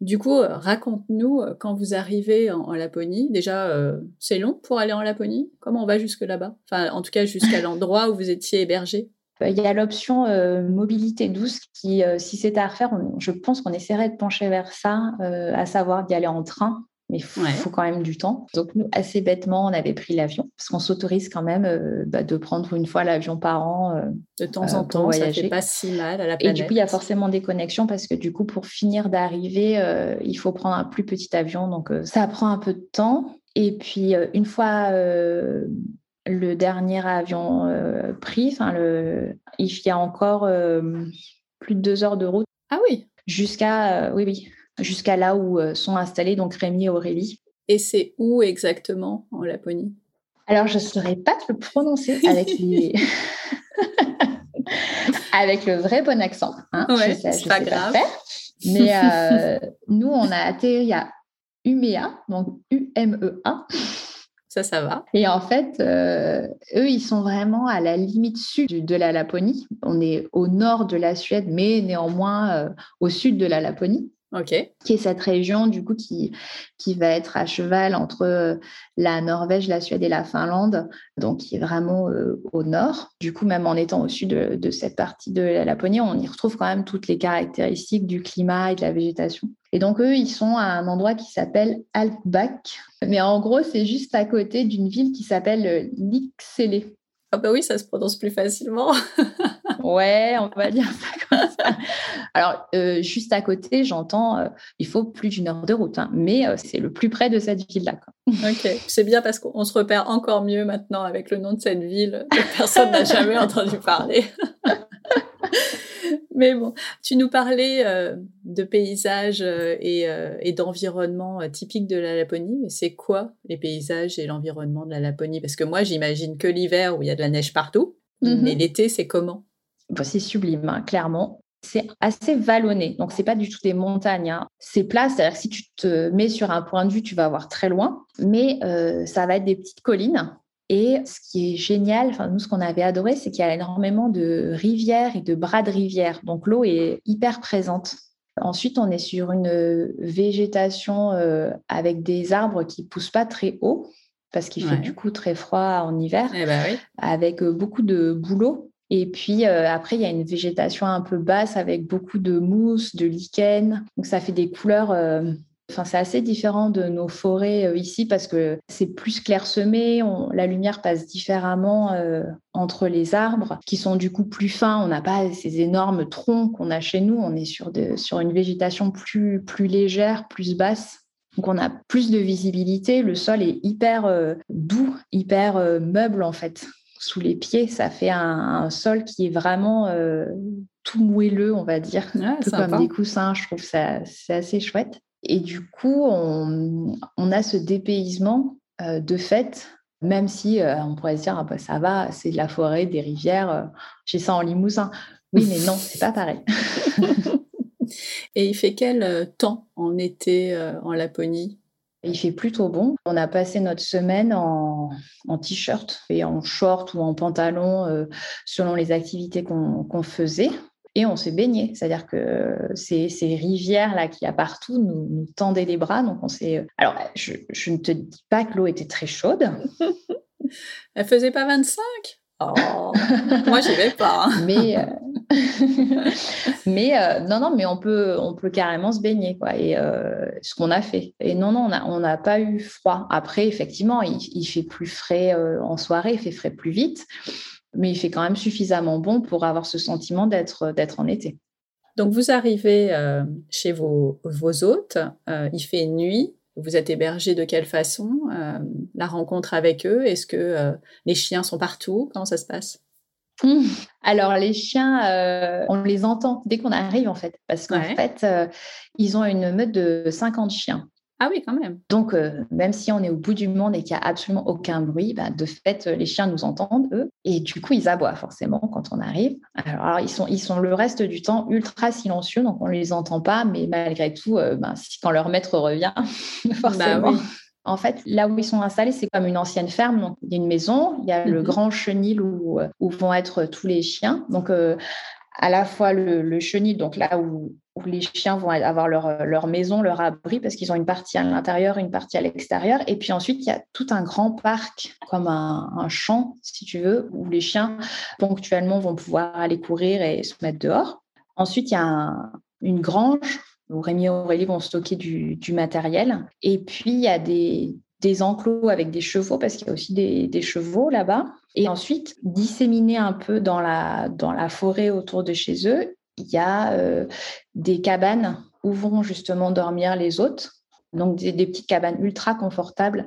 Du coup, raconte-nous quand vous arrivez en, Laponie. Déjà, c'est long pour aller en Laponie. Comment on va jusque là-bas? Enfin, en tout cas, jusqu'à l'endroit où vous étiez hébergé. Il y a l'option mobilité douce qui, si c'était à refaire, je pense qu'on essaierait de pencher vers ça, à savoir d'y aller en train mais il faut, quand même du temps. Donc, nous, assez bêtement, on avait pris l'avion, parce qu'on s'autorise quand même euh, bah, de prendre une fois l'avion par an. Euh, de temps en euh, temps, voyager. ça fait pas si mal à la planète. Et du coup, il y a forcément des connexions, parce que du coup, pour finir d'arriver, il faut prendre un plus petit avion. Donc, ça prend un peu de temps. Et puis, une fois le dernier avion pris, le... il y a encore plus de deux heures de route. Ah oui Jusqu'à, oui, oui, jusqu'à là où euh, sont installés donc Rémi et Aurélie. Et c'est où exactement en Laponie? Alors, je ne saurais pas te le prononcer avec avec le vrai bon accent. Hein. c'est pas grave. Mais euh, nous, on a atterri à Umea, donc U-M-E-A. Ça, ça va. Et en fait, euh, eux, ils sont vraiment à la limite sud de la Laponie. On est au nord de la Suède, mais néanmoins au sud de la Laponie qui est cette région du coup qui, qui va être à cheval entre euh, la Norvège, la Suède et la Finlande, donc qui est vraiment euh, au nord. Du coup, même en étant au sud de, cette partie de la Laponie, on y retrouve quand même toutes les caractéristiques du climat et de la végétation. Et donc eux, ils sont à un endroit qui s'appelle Altbach, mais en gros, c'est juste à côté d'une ville qui s'appelle euh, Lixele. Ah bah oui, ça se prononce plus facilement. ouais, on va dire ça comme ça. Alors, euh, juste à côté, j'entends, euh, il faut plus d'une heure de route, hein, mais euh, c'est le plus près de cette ville-là. Ok, c'est bien parce qu'on se repère encore mieux maintenant avec le nom de cette ville que personne n'a jamais entendu parler. Mais bon, tu nous parlais euh, de paysages euh, et, euh, et d'environnement typiques de la Laponie, mais c'est quoi les paysages et l'environnement de la Laponie? Parce que moi, j'imagine que l'hiver où il y a de la neige partout, mm-hmm. mais l'été, c'est comment? C'est sublime, hein, clairement. C'est assez vallonné, donc c'est pas du tout des montagnes. Hein. C'est plat, c'est-à-dire que si tu te mets sur un point de vue, tu vas voir très loin, mais ça va être des petites collines et ce qui est génial, enfin, nous, ce qu'on avait adoré, c'est qu'il y a énormément de rivières et de bras de rivières. Donc, l'eau est hyper présente. Ensuite, on est sur une végétation euh, avec des arbres qui poussent pas très haut parce qu'il fait du coup très froid en hiver, eh ben avec euh, beaucoup de bouleaux. Et puis euh, après, il y a une végétation un peu basse avec beaucoup de mousse, de lichen. Donc ça fait des couleurs Enfin, c'est assez différent de nos forêts euh, ici parce que c'est plus clairsemé, la lumière passe différemment euh, entre les arbres qui sont du coup plus fins. On n'a pas ces énormes troncs qu'on a chez nous. On est sur, sur une végétation plus, plus légère, plus basse. Donc on a plus de visibilité. Le sol est hyper euh, doux, hyper meuble en fait. Sous les pieds, ça fait un, sol qui est vraiment tout moelleux, on va dire, ah, tout comme des coussins. Je trouve ça c'est assez chouette. Et du coup, on, a ce dépaysement euh, de fait, même si euh, on pourrait se dire, ah bah, ça va, c'est de la forêt, des rivières, euh, j'ai ça en Limousin. Oui, mais non, c'est pas pareil. Et il fait quel temps en été en Laponie? Il fait plutôt bon. On a passé notre semaine en, t-shirt et en short ou en pantalon selon les activités qu'on faisait et on s'est baigné. C'est-à-dire que ces, rivières-là qu'il y a partout nous, tendaient les bras. Donc on s'est. Alors, je, ne te dis pas que l'eau était très chaude. Elle faisait pas 25 Oh, moi, j'y vais pas. Hein. Mais, euh, mais non, non, mais on peut, on peut carrément se baigner, quoi. Et ce qu'on a fait. Et non, non, on n'a pas eu froid. Après, effectivement, il, il fait plus frais en soirée, il fait frais plus vite, mais il fait quand même suffisamment bon pour avoir ce sentiment d'être d'être en été. Donc vous arrivez chez vos, vos hôtes, il fait nuit, vous êtes hébergé de quelle façon euh, La rencontre avec eux? Est-ce que euh, les chiens sont partout? Comment ça se passe? Mmh. Alors les chiens, euh, on les entend dès qu'on arrive en fait, parce qu'en fait, ils ont une meute de 50 chiens. Ah oui, quand même. Donc, euh, même si on est au bout du monde et qu'il n'y a absolument aucun bruit, bah, de fait, les chiens nous entendent, eux. Et du coup, ils aboient forcément quand on arrive. Alors, ils, sont, ils sont le reste du temps ultra silencieux, donc on ne les entend pas. Mais malgré tout, euh, ben, quand leur maître revient, forcément. Bah en fait, là où ils sont installés, c'est comme une ancienne ferme. Donc, il y a une maison, il y a le mhm. grand chenil où, euh, où, vont être tous les chiens. Donc, à la fois le, chenil, donc là où, les chiens vont avoir leur, maison, leur abri, parce qu'ils ont une partie à l'intérieur, une partie à l'extérieur. Et puis ensuite, il y a tout un grand parc, comme un, champ, si tu veux, où les chiens ponctuellement vont pouvoir aller courir et se mettre dehors. Ensuite, il y a une grange où Rémi et Aurélie vont stocker du, matériel. Et puis, il y a des, enclos avec des chevaux, parce qu'il y a aussi des, chevaux là-bas. Et ensuite, disséminés un peu dans la forêt autour de chez eux, il y a euh, des cabanes où vont justement dormir les hôtes. Donc, des, des, petites cabanes ultra confortables.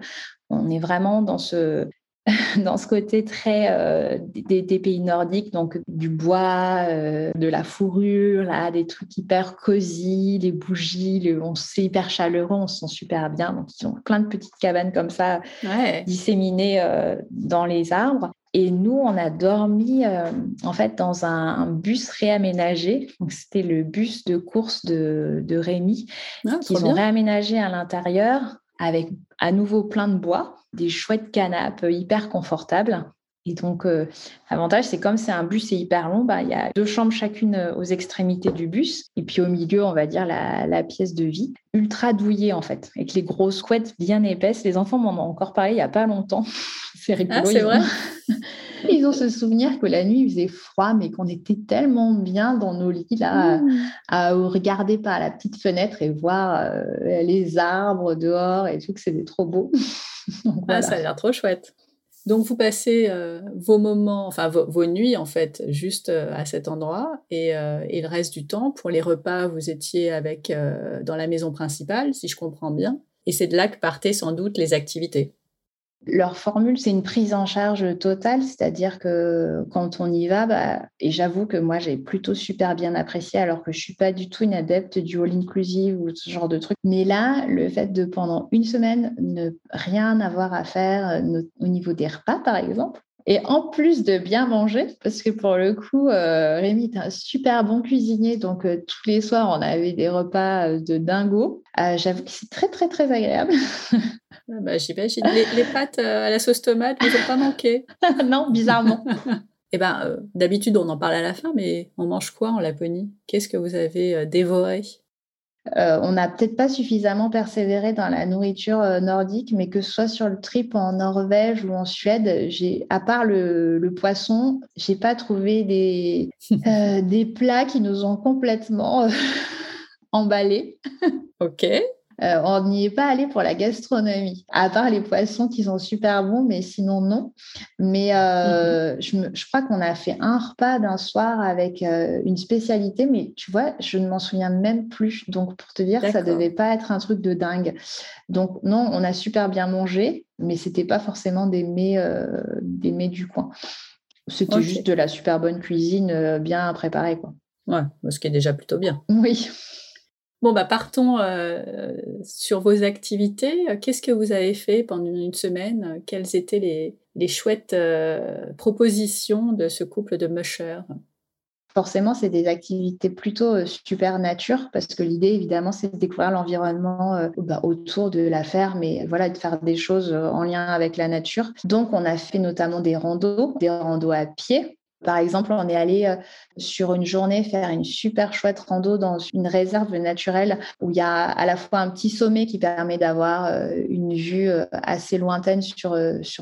On est vraiment dans ce, dans ce côté très euh, des, pays nordiques, donc du bois, euh, de la fourrure, là, des trucs hyper cosy, les bougies, on c'est hyper chaleureux, on se sent super bien. Donc ils ont plein de petites cabanes comme ça disséminées euh, dans les arbres. Et nous, on a dormi en fait dans un, bus réaménagé. C'était le bus de course de, de Rémi ah, qu'ils ont réaménagé à l'intérieur avec à nouveau plein de bois, des chouettes canapes hyper confortables. Et donc, euh, l'avantage, c'est comme c'est un bus c'est hyper long, bah, il y a deux chambres chacune euh, aux extrémités du bus. Et puis au milieu, on va dire la, pièce de vie, ultra douillée en fait, avec les grosses couettes bien épaisses. Les enfants m'en ont encore parlé il n'y a pas longtemps. C'est rigolo. Ah, c'est vrai. Ils ont ce souvenir que la nuit, il faisait froid, mais qu'on était tellement bien dans nos lits là, mmh. à, regarder par la petite fenêtre et voir euh, les arbres dehors et tout, que c'était trop beau. Ah, ça a l'air trop chouette. Donc vous passez euh, vos moments, enfin vos, nuits en fait, juste euh, à cet endroit et, et, le reste du temps pour les repas, vous étiez avec dans la maison principale, si je comprends bien. Et c'est de là que partaient sans doute les activités. Leur formule, c'est une prise en charge totale, c'est-à-dire que quand on y va, bah, et j'avoue que moi j'ai plutôt super bien apprécié, alors que je suis pas du tout une adepte du all inclusive ou ce genre de truc. Mais là, le fait de pendant une semaine ne rien avoir à faire euh, au niveau des repas, par exemple, et en plus de bien manger, parce que pour le coup, euh, Rémi est un super bon cuisinier, donc euh, tous les soirs, on avait des repas de dingo. J'avoue que c'est très, très, très agréable. Ah bah, J'imagine. Les, les, pâtes euh, à la sauce tomate ne ont pas manqué. non, bizarrement. Eh ben, euh, d'habitude, on en parle à la fin, mais on mange quoi en Laponie? Qu'est-ce que vous avez euh, On n'a peut-être pas suffisamment persévéré dans la nourriture nordique, mais que ce soit sur le trip en Norvège ou en Suède, j'ai, à part le, le poisson, j'ai pas trouvé des, des plats qui nous ont complètement emballés. ok. Euh, on n'y est pas allé pour la gastronomie, à part les poissons qui sont super bons, mais sinon non. Mais euh, mhm. je, crois qu'on a fait un repas d'un soir avec euh, une spécialité, mais tu vois, je ne m'en souviens même plus. Donc pour te dire, ça devait pas être un truc de dingue. Donc non, on a super bien mangé, mais c'était pas forcément des mets, des mets du coin. C'était juste de la super bonne cuisine bien préparée, quoi. Ouais, ce qui est déjà plutôt bien. Oui. Bon, bah partons euh, sur vos activités. Qu'est-ce que vous avez fait pendant une semaine? Quelles étaient les, les chouettes euh, propositions de ce couple de mushers? Forcément, c'est des activités plutôt euh, super nature parce que l'idée, évidemment, c'est de découvrir l'environnement bah, autour de la ferme et voilà, de faire des choses en lien avec la nature. Donc, on a fait notamment des randos, des randos à pied Par exemple, on est allé euh, sur une journée faire une super chouette rando dans une réserve naturelle où il y a à la fois un petit sommet qui permet d'avoir euh, une vue euh, assez lointaine sur,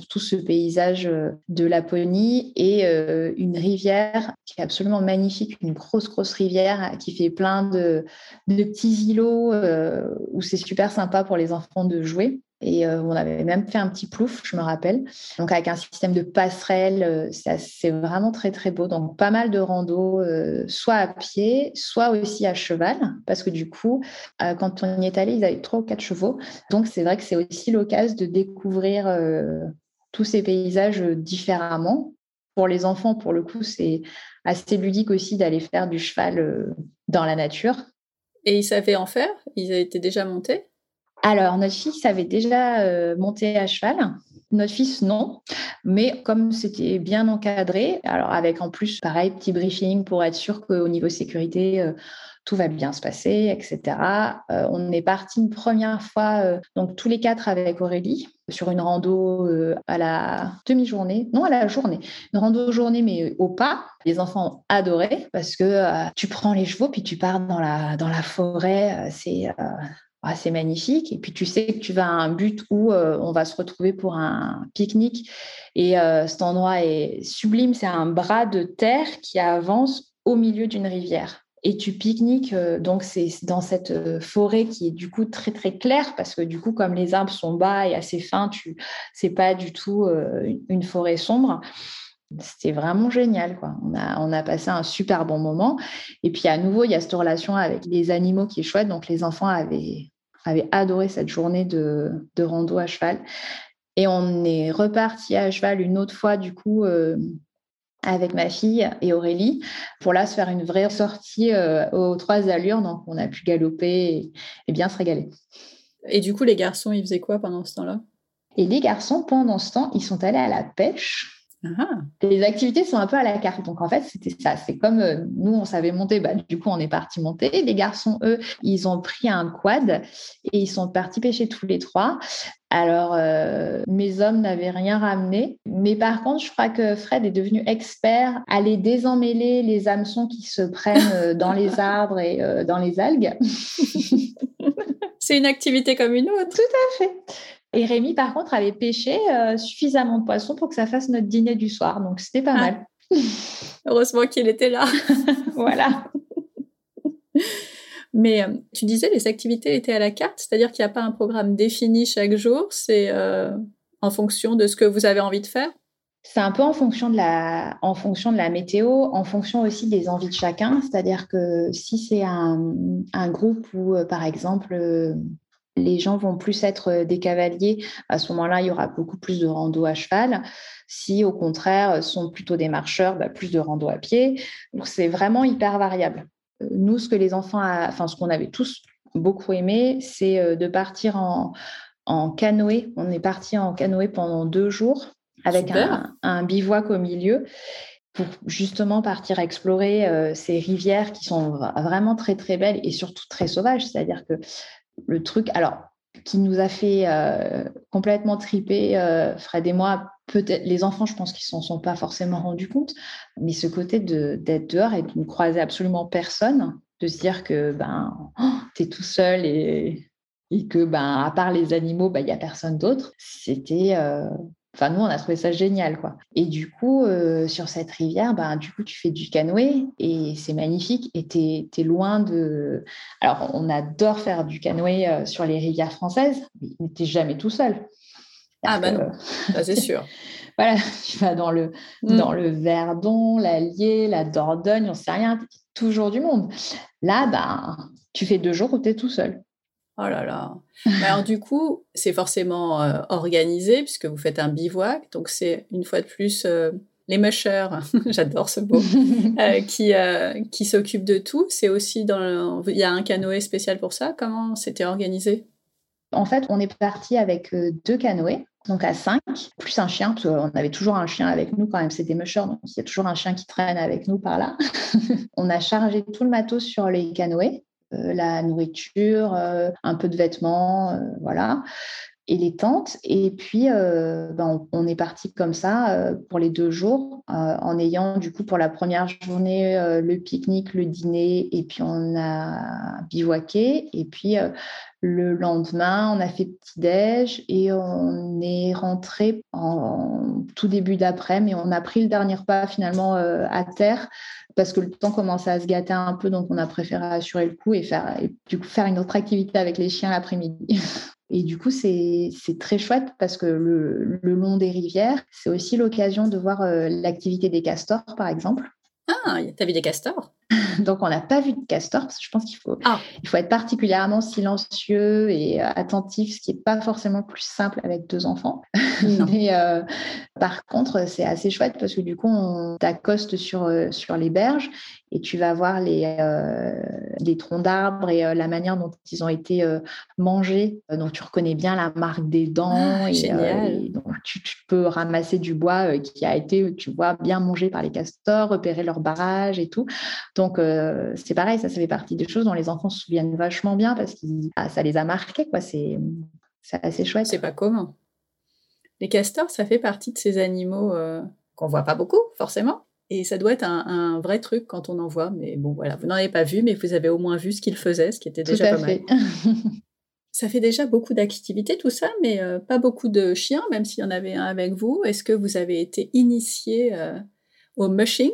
tout ce paysage de Laponie et une rivière qui est absolument magnifique, une grosse, grosse rivière qui fait plein de, de petits îlots où c'est super sympa pour les enfants de jouer. Et euh, on avait même fait un petit plouf, je me rappelle. Donc avec un système de passerelle, euh, c'est vraiment très très beau. Donc pas mal de rando, euh, soit à pied, soit aussi à cheval, parce que du coup, quand on y est allé, ils avaient trois ou quatre chevaux. Donc c'est vrai que c'est aussi l'occasion de découvrir tous ces paysages différemment. Pour les enfants, pour le coup, c'est assez ludique aussi d'aller faire du cheval dans la nature. Et ils savaient en faire? Ils étaient déjà montés? Alors, notre fils avait déjà euh, monté à cheval. Notre fils, non. Mais comme c'était bien encadré, alors avec en plus, pareil, petit briefing pour être sûr qu'au niveau sécurité, euh, tout va bien se passer, etc. Euh, on est parti une première fois, donc tous les quatre avec Aurélie, sur une rando à la demi-journée, non à la journée, une rando journée mais au pas. Les enfants adoraient parce que tu prends les chevaux puis tu pars dans la, dans la forêt. c'est ah, c'est magnifique. Et puis tu sais que tu vas à un but où euh, on va se retrouver pour un pique-nique. Et euh, cet endroit est sublime. C'est un bras de terre qui avance au milieu d'une rivière. Et tu pique-niques, euh, donc c'est dans cette forêt qui est du coup très très claire parce que du coup comme les arbres sont bas et assez fins, tu c'est pas du tout une forêt sombre. C'était vraiment génial. Quoi. On, a, on a passé un super bon moment. Et puis à nouveau, il y a cette relation avec les animaux qui est chouette. Donc les enfants avaient, avaient adoré cette journée de, de rando à cheval. Et on est reparti à cheval une autre fois, du coup, euh, avec ma fille et Aurélie, pour là se faire une vraie sortie euh, aux trois allures. Donc on a pu galoper et bien se régaler. Et du coup, les garçons, ils faisaient quoi pendant ce temps-là? Et les garçons, pendant ce temps, ils sont allés à la pêche. Ah. Les activités sont un peu à la carte. Donc, en fait, c'était ça. C'est comme euh, nous, on savait monter. Bah, du coup, on est parti monter. Les garçons, eux, ils ont pris un quad et ils sont partis pêcher tous les trois. Alors, euh, mes hommes n'avaient rien ramené. Mais par contre, je crois que Fred est devenu expert à les désemmêler les hameçons qui se prennent euh, dans les arbres et dans les algues. C'est une activité comme une autre. Tout à fait. Et Rémi, par contre, avait pêché euh, suffisamment de poissons pour que ça fasse notre dîner du soir. Donc, c'était pas ah. mal. Heureusement qu'il était là. voilà. Mais euh, tu disais les activités étaient à la carte, c'est-à-dire qu'il n'y a pas un programme défini chaque jour, c'est euh, en fonction de ce que vous avez envie de faire? C'est un peu en fonction, de la, en fonction de la météo, en fonction aussi des envies de chacun. C'est-à-dire que si c'est un, un, groupe où, par exemple, les gens vont plus être euh, des cavaliers, à ce moment-là, il y aura beaucoup plus de rando à cheval. Si au contraire, sont plutôt des marcheurs, bah, plus de rando à pied. Donc c'est vraiment hyper variable. Euh, nous, ce que les enfants, enfin ce qu'on avait tous beaucoup aimé, c'est euh, de partir en, canoë. On est parti en canoë pendant deux jours avec un, bivouac au milieu pour justement partir explorer ces rivières qui sont vraiment très très belles et surtout très sauvages. C'est-à-dire que le truc, alors, qui nous a fait euh, complètement triper, euh, Fred et moi, peut-être les enfants, je pense qu'ils s'en sont pas forcément rendus compte, mais ce côté d'être dehors et de ne croiser absolument personne, de se dire que ben, oh, tu es tout seul et, et, que, ben, à part les animaux, ben, il n'y a personne d'autre, c'était euh, Enfin, nous, on a trouvé ça génial, quoi. Et du coup, euh, sur cette rivière, ben, du coup, tu fais du canoë et c'est magnifique. Et tu es, loin de. Alors, on adore faire du canoë euh, sur les rivières françaises, mais tu jamais tout seul. Ah, ben non, c'est sûr. voilà, tu vas dans le, mm. dans le Verdon, l'Allier, la Dordogne, on ne sait rien, toujours du monde. Là, ben, tu fais deux jours où tu es tout seul. Oh là là. Alors du coup, c'est forcément euh, organisé puisque vous faites un bivouac. Donc c'est une fois de plus euh, les mushers, j'adore ce mot, euh, qui, qui s'occupent de tout. C'est aussi dans il y a un canoë spécial pour ça. Comment c'était organisé? En fait, on est parti avec deux canoës. Donc à cinq, plus un chien, on avait toujours un chien avec nous quand même, c'est des mushers, donc il y a toujours un chien qui traîne avec nous par là. on a chargé tout le matos sur les canoës, la nourriture, euh, un peu de vêtements, euh, voilà. et les tentes. Et puis, ben, on, est parti comme ça pour les deux jours, en ayant du coup pour la première journée le pique-nique, le dîner, et puis on a bivouaqué. Et puis le lendemain, on a fait petit-déj et on est rentré en tout début d'après, mais on a pris le dernier repas finalement à terre parce que le temps commençait à se gâter un peu, donc on a préféré assurer le coup et faire, du coup, faire une autre activité avec les chiens l'après-midi. Et du coup, c'est très chouette parce que le, long des rivières, c'est aussi l'occasion de voir euh, l'activité des castors, par exemple. Ah, t'as vu des castors? Donc, on n'a pas vu de castor parce que je pense qu'il faut, ah. il faut être particulièrement silencieux et euh, attentif, ce qui n'est pas forcément plus simple avec deux enfants. Mais euh, par contre, c'est assez chouette parce que du coup, on t'accoste sur, euh, sur les berges et tu vas voir les, les troncs d'arbres et la manière dont ils ont été mangés. Donc, tu reconnais bien la marque des dents. Ah, et, donc, tu, tu, peux ramasser du bois qui a été, tu vois, bien mangé par les castors, repérer leur barrage et tout. Donc, euh, c'est pareil, ça, ça fait partie des choses dont les enfants se souviennent vachement bien parce que ah, ça les a marqués, quoi. C'est assez chouette. C'est pas commun. Les castors, ça fait partie de ces animaux euh, qu'on voit pas beaucoup, forcément. Et ça doit être un, vrai truc quand on en voit. Mais bon, voilà, vous n'en avez pas vu, mais vous avez au moins vu ce qu'ils faisaient, ce qui était déjà pas mal. ça fait déjà beaucoup d'activités, tout ça, mais euh, pas beaucoup de chiens, même s'il y en avait un avec vous. Est-ce que vous avez été initié au mushing?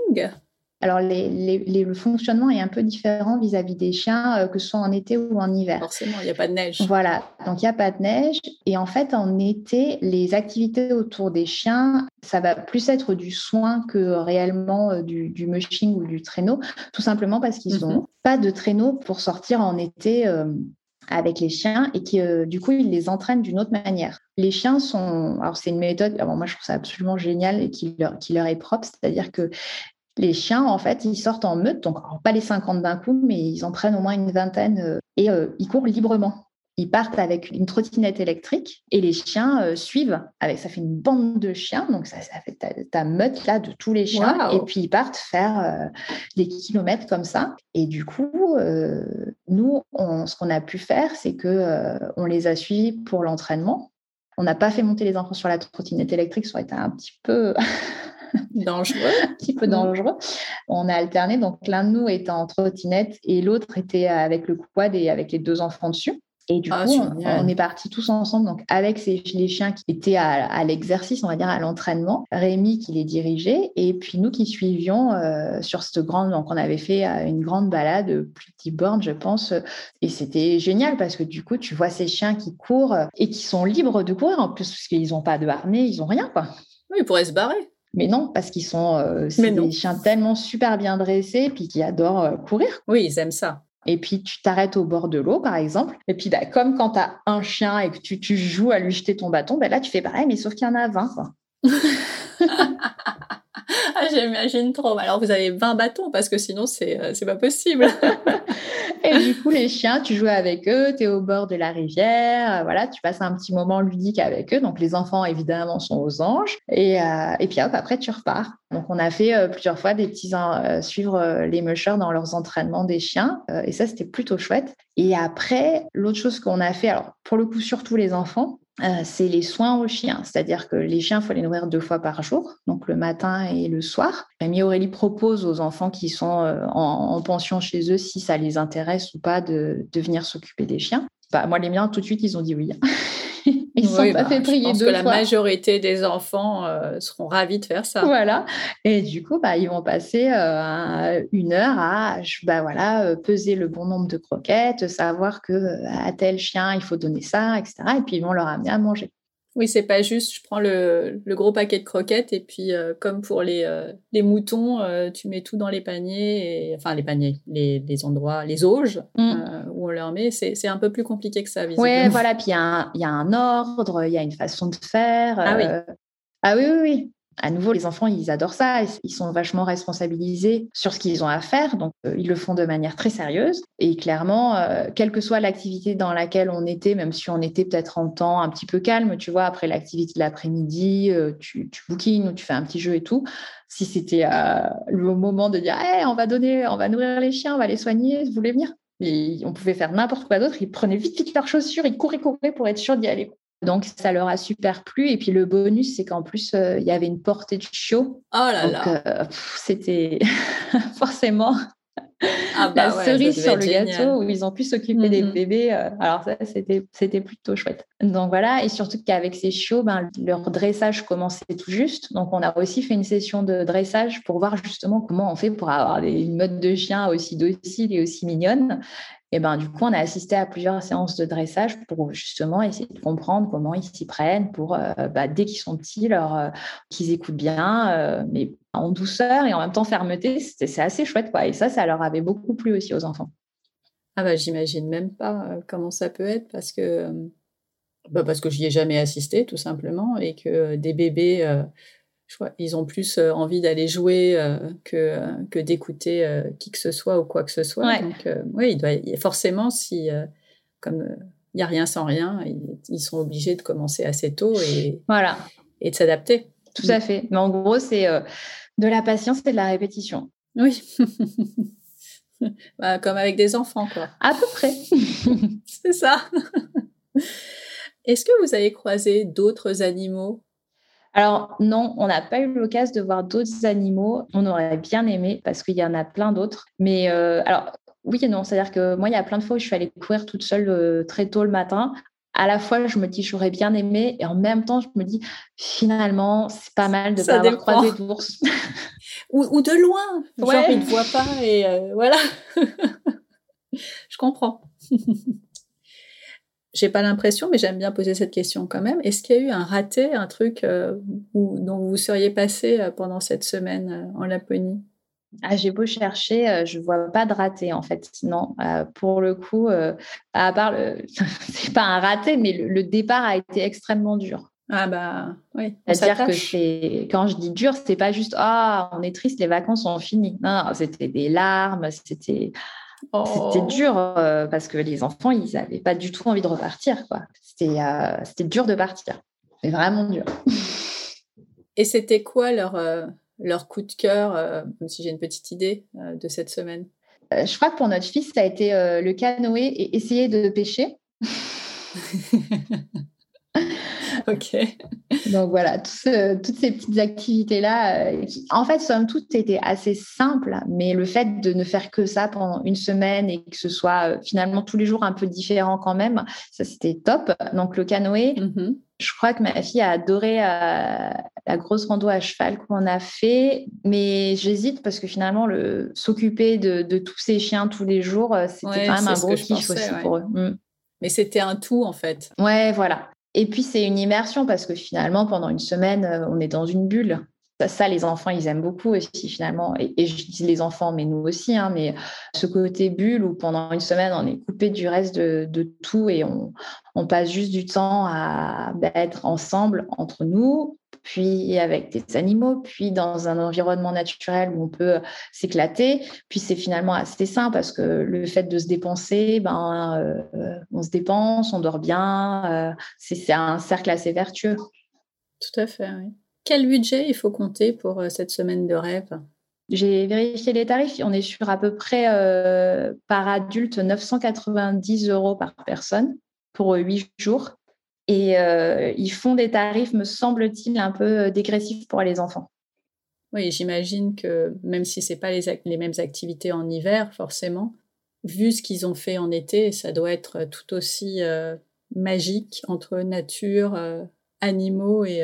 Alors, le fonctionnement est un peu différent vis-à-vis des chiens, euh, que ce soit en été ou en hiver. Forcément, il n'y a pas de neige. Voilà, donc il n'y a pas de neige. Et en fait, en été, les activités autour des chiens, ça va plus être du soin que réellement euh, du, mushing ou du traîneau, tout simplement parce qu'ils n'ont mhm. pas de traîneau pour sortir en été. Euh, avec les chiens et qui, du coup, ils les entraînent d'une autre manière. Les chiens sont, alors c'est une méthode, moi je trouve ça absolument génial et qui leur, qui leur est propre, c'est-à-dire que les chiens, en fait, ils sortent en meute, donc pas les 50 d'un coup, mais ils en prennent au moins une vingtaine euh, et euh, ils courent librement. Ils partent avec une trottinette électrique et les chiens euh, suivent. Avec, ça fait une bande de chiens, donc ça, fait ta, meute là de tous les chiens. Et puis ils partent faire des kilomètres comme ça. Et du coup, nous, ce qu'on a pu faire, c'est que on les a suivis pour l'entraînement. On n'a pas fait monter les enfants sur la trottinette électrique, ça aurait été un petit peu dangereux. un petit peu dangereux. On a alterné, donc l'un de nous était en trottinette et l'autre était avec le quad et avec les deux enfants dessus. Et du ah, coup, on, est partis tous ensemble, donc avec ces, les chiens qui étaient à, l'exercice, on va dire à l'entraînement, Rémi qui les dirigeait, et puis nous qui suivions euh, sur cette grande, donc on avait fait euh, une grande balade, plus petit borne, je pense, et c'était génial parce que du coup, tu vois ces chiens qui courent et qui sont libres de courir en plus, parce qu'ils n'ont pas de harnais, ils n'ont rien, quoi. Oui, ils pourraient se barrer. Mais non, parce qu'ils sont euh, des chiens tellement super bien dressés, puis qui adorent euh, courir. Oui, ils aiment ça. Et puis tu t'arrêtes au bord de l'eau, par exemple. Et puis bah, comme quand tu as un chien et que tu, tu, joues à lui jeter ton bâton, bah, là tu fais pareil, mais sauf qu'il y en a 20. ah, J'imagine trop. Alors vous avez 20 bâtons parce que sinon c'est euh, pas possible. Et du coup, les chiens, tu joues avec eux, tu es au bord de la rivière, euh, voilà, tu passes un petit moment ludique avec eux. Donc, les enfants, évidemment, sont aux anges. Et, euh, et puis, hop, après, tu repars. Donc, on a fait euh, plusieurs fois des petits suivre les mushers dans leurs entraînements des chiens. et ça, c'était plutôt chouette. Et après, l'autre chose qu'on a fait, alors pour le coup, surtout les enfants, euh, c'est les soins aux chiens. C'est-à-dire que les chiens, il faut les nourrir deux fois par jour, donc le matin et le soir. Rémi Aurélie propose aux enfants qui sont euh, en, pension chez eux, si ça les intéresse ou pas, de, de venir s'occuper des chiens. Bah, moi, les miens, tout de suite, ils ont dit oui. Ils sont pas bah, fait prier je pense que la majorité des enfants euh, seront ravis de faire ça. Voilà. Et du coup, bah, ils vont passer euh, une heure à bah, voilà, euh, peser le bon nombre de croquettes, savoir que à tel chien, il faut donner ça, etc. Et puis, ils vont leur amener à manger. Oui, c'est pas juste, je prends le, gros paquet de croquettes et puis comme pour les, les moutons, tu mets tout dans les paniers, et, enfin les paniers, les, les endroits, les auges mm. où on leur met. C'est un peu plus compliqué que ça, visiblement. Oui, voilà, puis il y, y, a un ordre, il y a une façon de faire. Ah oui. Ah oui, oui, oui à nouveau, les enfants, ils adorent ça. Ils sont vachement responsabilisés sur ce qu'ils ont à faire. Donc, euh, ils le font de manière très sérieuse. Et clairement, euh, quelle que soit l'activité dans laquelle on était, même si on était peut-être en temps un petit peu calme, tu vois, après l'activité de l'après-midi, euh, tu, tu bookines ou tu fais un petit jeu et tout. Si c'était le moment de dire, hey, on va donner, on va nourrir les chiens, on va les soigner, vous voulez venir? Et on pouvait faire n'importe quoi d'autre. Ils prenaient vite, vite leurs chaussures, ils couraient, couraient pour être sûrs d'y aller. Donc, ça leur a super plu. Et puis, le bonus, c'est qu'en plus, il y avait une portée de chiot. Oh là là C'était forcément ah bah la cerise sur le gâteau où ils ont pu s'occuper des mm-hmm. bébés. Euh, alors ça, c'était plutôt chouette. Donc voilà, et surtout qu'avec ces chiots, ben, leur dressage commençait tout juste. Donc on a aussi fait une session de dressage pour voir justement comment on fait pour avoir une mode de chien aussi docile et aussi mignonne. Et ben, du coup, on a assisté à plusieurs séances de dressage pour justement essayer de comprendre comment ils s'y prennent pour, euh, bah, dès qu'ils sont petits, leur, euh, qu'ils écoutent bien, mais en douceur et en même temps fermeté. C'est assez chouette. Quoi. Et ça, ça leur avait beaucoup plu aussi aux enfants. Ah bah j'imagine même pas euh, comment ça peut être parce que euh, bah parce que j'y ai jamais assisté tout simplement et que euh, des bébés je crois ils ont plus envie d'aller jouer que que d'écouter qui que ce soit ou quoi que ce soit donc oui il doit forcément si comme il y a rien sans rien ils, ils, sont obligés de commencer assez tôt et voilà et de s'adapter tout à fait mais en gros c'est de la patience et de la répétition. Oui. Bah, comme avec des enfants, quoi. À peu près. C'est ça. Est-ce que vous avez croisé d'autres animaux? Alors non, on n'a pas eu l'occasion de voir d'autres animaux. On aurait bien aimé parce qu'il y en a plein d'autres. Mais euh, alors oui et non, c'est-à-dire que moi, il y a plein de fois où je suis allée courir toute seule euh, très tôt le matin à la fois, je me dis, j'aurais bien aimé, et en même temps, je me dis, finalement, c'est pas mal de ne pas avoir croisé d'ours. ou, de loin, genre, ils ne voient pas, et euh, voilà. je comprends. J'ai pas l'impression, mais j'aime bien poser cette question quand même. Est-ce qu'il y a eu un raté, un truc euh, dont vous seriez passé euh, pendant cette semaine en Laponie? Ah, j'ai beau chercher, euh, je vois pas de raté en fait. Non, euh, pour le coup, euh, à part le, c'est pas un raté, mais le, départ a été extrêmement dur. Ah bah oui. C'est-à-dire que c'est quand je dis dur, c'est pas juste ah on est triste, les vacances sont finies. Non, c'était des larmes, c'était oh. c'était dur parce que les enfants ils n'avaient pas du tout envie de repartir quoi. C'était c'était dur de partir, c'est vraiment dur. Et c'était quoi leur leur coup de cœur, euh, même si j'ai une petite idée euh, de cette semaine? Euh, Je crois que pour notre fils, ça a été le canoë et essayer de pêcher. ok. Donc voilà, toutes ces petites activités-là, en fait, somme toute, étaient assez simples, mais le fait de ne faire que ça pendant une semaine et que ce soit finalement tous les jours un peu différent quand même, ça c'était top. Donc le canoë, mm-hmm. Je crois que ma fille a adoré euh, la grosse rando à cheval qu'on a fait, mais j'hésite parce que finalement, le, s'occuper de, tous ces chiens tous les jours, euh, c'était quand même un gros kiff aussi pour eux. Mm. Mais c'était un tout en fait. Ouais, voilà. Et puis c'est une immersion parce que finalement, pendant une semaine, euh, on est dans une bulle. Ça, les enfants, ils aiment beaucoup aussi finalement. Et, je dis les enfants, mais nous aussi. Hein, mais ce côté bulle où pendant une semaine, on est coupé du reste de, tout et on, passe juste du temps à bah, être ensemble entre nous, puis avec des animaux, puis dans un environnement naturel où on peut s'éclater. Puis c'est finalement assez sain parce que le fait de se dépenser, ben, euh, on se dépense, on dort bien. Euh, c'est un cercle assez vertueux. Tout à fait, oui. Quel budget il faut compter pour euh, cette semaine de rêve? J'ai vérifié les tarifs. On est sur à peu près euh, par adulte 990 euros par personne pour huit jours. Et euh, ils font des tarifs, me semble-t-il, un peu dégressifs pour les enfants. Oui, j'imagine que même si ce n'est pas les, les, mêmes activités en hiver, forcément, vu ce qu'ils ont fait en été, ça doit être tout aussi magique entre nature, animaux et,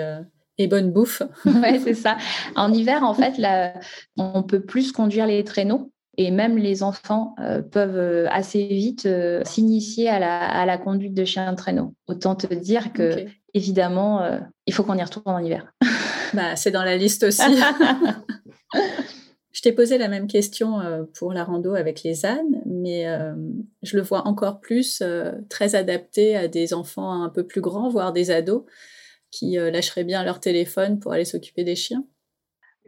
et bonne bouffe. ouais, c'est ça. En hiver, en fait, là, on peut plus conduire les traîneaux. Et même les enfants euh, peuvent euh, assez vite euh, s'initier à la, conduite de chiens de traîneau. Autant te dire que, évidemment, il faut qu'on y retourne en hiver. bah, c'est dans la liste aussi. je t'ai posé la même question pour la rando avec les ânes, mais je le vois encore plus très adapté à des enfants un peu plus grands, voire des ados qui lâcheraient bien leur téléphone pour aller s'occuper des chiens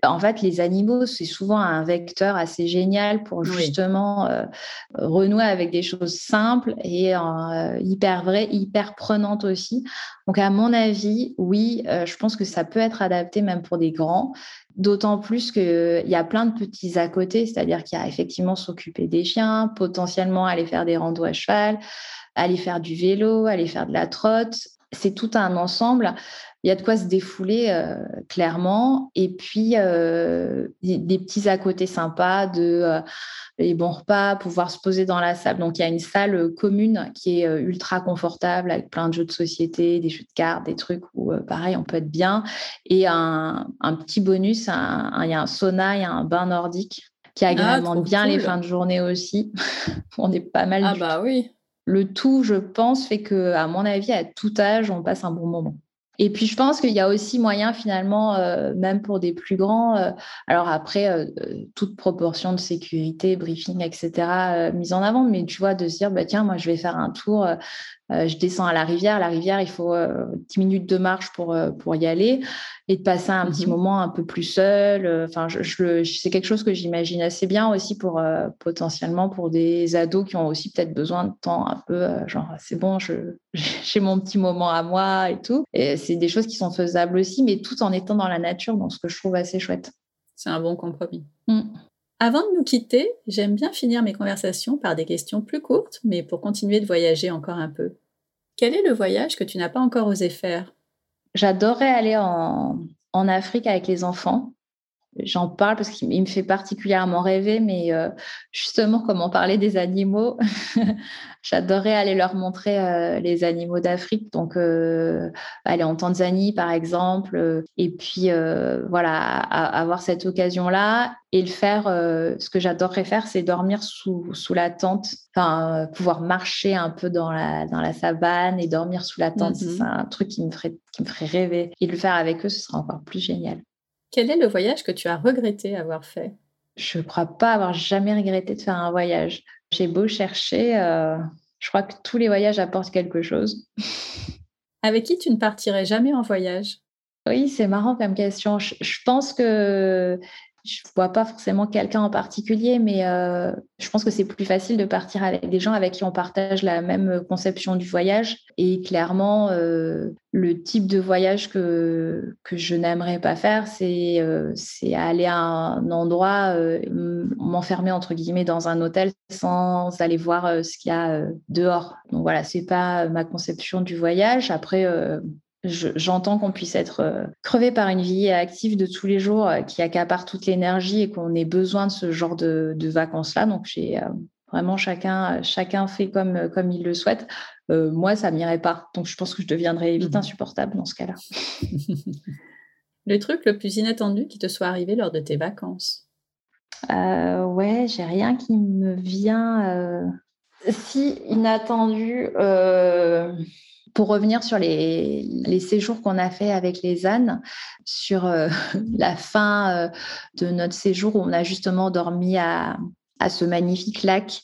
en fait, les animaux, c'est souvent un vecteur assez génial pour justement euh, renouer avec des choses simples et euh, hyper vraies, hyper prenantes aussi. Donc, à mon avis, oui, je pense que ça peut être adapté même pour des grands. D'autant plus qu'il y a plein de petits à côté, c'est-à-dire qu'il y a effectivement s'occuper des chiens, potentiellement aller faire des randos à cheval, aller faire du vélo, aller faire de la trotte, c'est tout un ensemble. Il y a de quoi se défouler euh, clairement. Et puis, euh, des, petits à côté sympas de les bons repas, pouvoir se poser dans la salle. Donc, il y a une salle commune qui est ultra confortable avec plein de jeux de société, des jeux de cartes, des trucs où, pareil, on peut être bien. Et un, petit bonus, il y a un sauna, il y a un bain nordique qui ah, agrémente bien les fins de journée aussi. on est pas mal. Ah, bah oui. Le tout, je pense, fait que, à mon avis, à tout âge, on passe un bon moment. Et puis, je pense qu'il y a aussi moyen, finalement, euh, même pour des plus grands, euh, alors après, euh, toute proportion de sécurité, briefing, etc., mise en avant, mais tu vois, de se dire, bah, tiens, moi, je vais faire un tour euh, je descends à la rivière. La rivière, il faut 10 euh, minutes de marche pour, euh, pour y aller et de passer un petit mmh moment un peu plus seul. Enfin, je, c'est quelque chose que j'imagine assez bien aussi pour potentiellement pour des ados qui ont aussi peut-être besoin de temps un peu, genre, c'est bon, j'ai mon petit moment à moi et tout. Et c'est des choses qui sont faisables aussi, mais tout en étant dans la nature, donc ce que je trouve assez chouette. C'est un bon compromis. Mmh. Avant de nous quitter, j'aime bien finir mes conversations par des questions plus courtes, mais pour continuer de voyager encore un peu. Quel est le voyage que tu n'as pas encore osé faire? J'adorerais aller en, en, Afrique avec les enfants. J'en parle parce qu'il me fait particulièrement rêver, mais euh, justement, comme on parlait des animaux, j'adorerais aller leur montrer euh, les animaux d'Afrique. Donc, euh, aller en Tanzanie, par exemple, et puis voilà, avoir cette occasion-là et le faire. ce que j'adorerais faire, c'est dormir sous, sous la tente, enfin, pouvoir marcher un peu dans la, dans la savane et dormir sous la tente. C'est mmh un truc qui me, ferait, qui me ferait rêver. Et le faire avec eux, ce serait encore plus génial. Quel est le voyage que tu as regretté avoir fait? Je ne crois pas avoir jamais regretté de faire un voyage. J'ai beau chercher, euh, je crois que tous les voyages apportent quelque chose. Avec qui tu ne partirais jamais en voyage? Oui, c'est marrant comme question. Je, je pense que je vois pas forcément quelqu'un en particulier, mais euh, je pense que c'est plus facile de partir avec des gens avec qui on partage la même conception du voyage. Et clairement, euh, le type de voyage que, que je n'aimerais pas faire, c'est euh, aller à un endroit, m'enfermer entre guillemets dans un hôtel sans aller voir ce qu'il y a dehors. Donc voilà, c'est pas ma conception du voyage. Après, J'entends qu'on puisse être euh, crevé par une vie active de tous les jours euh, qui accapare toute l'énergie et qu'on ait besoin de ce genre de, vacances-là. Donc, j'ai euh, vraiment chacun, chacun fait comme, comme il le souhaite. moi, ça m'irait pas. Donc, je pense que je deviendrais vite mmh insupportable dans ce cas-là. le truc le plus inattendu qui te soit arrivé lors de tes vacances? Euh, Ouais, j'ai rien qui me vient. Si inattendu pour revenir sur les, séjours qu'on a fait avec les ânes, sur euh, la fin euh, de notre séjour où on a justement dormi à, ce magnifique lac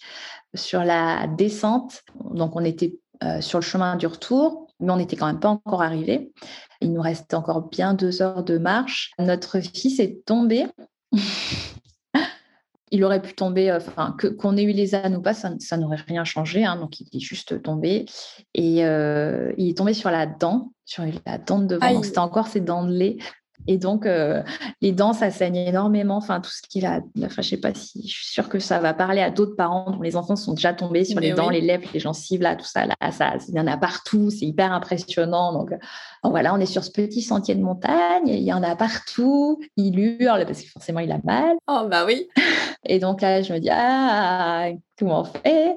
sur la descente. Donc on était euh, sur le chemin du retour, mais on n'était quand même pas encore arrivé. Il nous restait encore bien deux heures de marche. Notre fils est tombé il aurait pu tomber, euh, enfin, qu'on ait eu les ânes ou pas, ça, n'aurait rien changé. Hein, donc, il est juste tombé. Et euh, il est tombé sur la dent, sur la dent de devant. C'était encore ses dents de lait. Et donc, euh, les dents, ça saigne énormément. Enfin, tout ce qu'il a. Enfin, je sais pas si je suis sûre que ça va parler à d'autres parents dont les enfants sont déjà tombés sur les dents, les lèvres, les gencives, là, tout ça. Là, ça, il y en a partout. C'est hyper impressionnant. Donc, voilà, on est sur ce petit sentier de montagne. Il y en a partout. Il hurle parce que forcément, il a mal. Oh, bah oui. Et donc là, je me dis, ah, on fait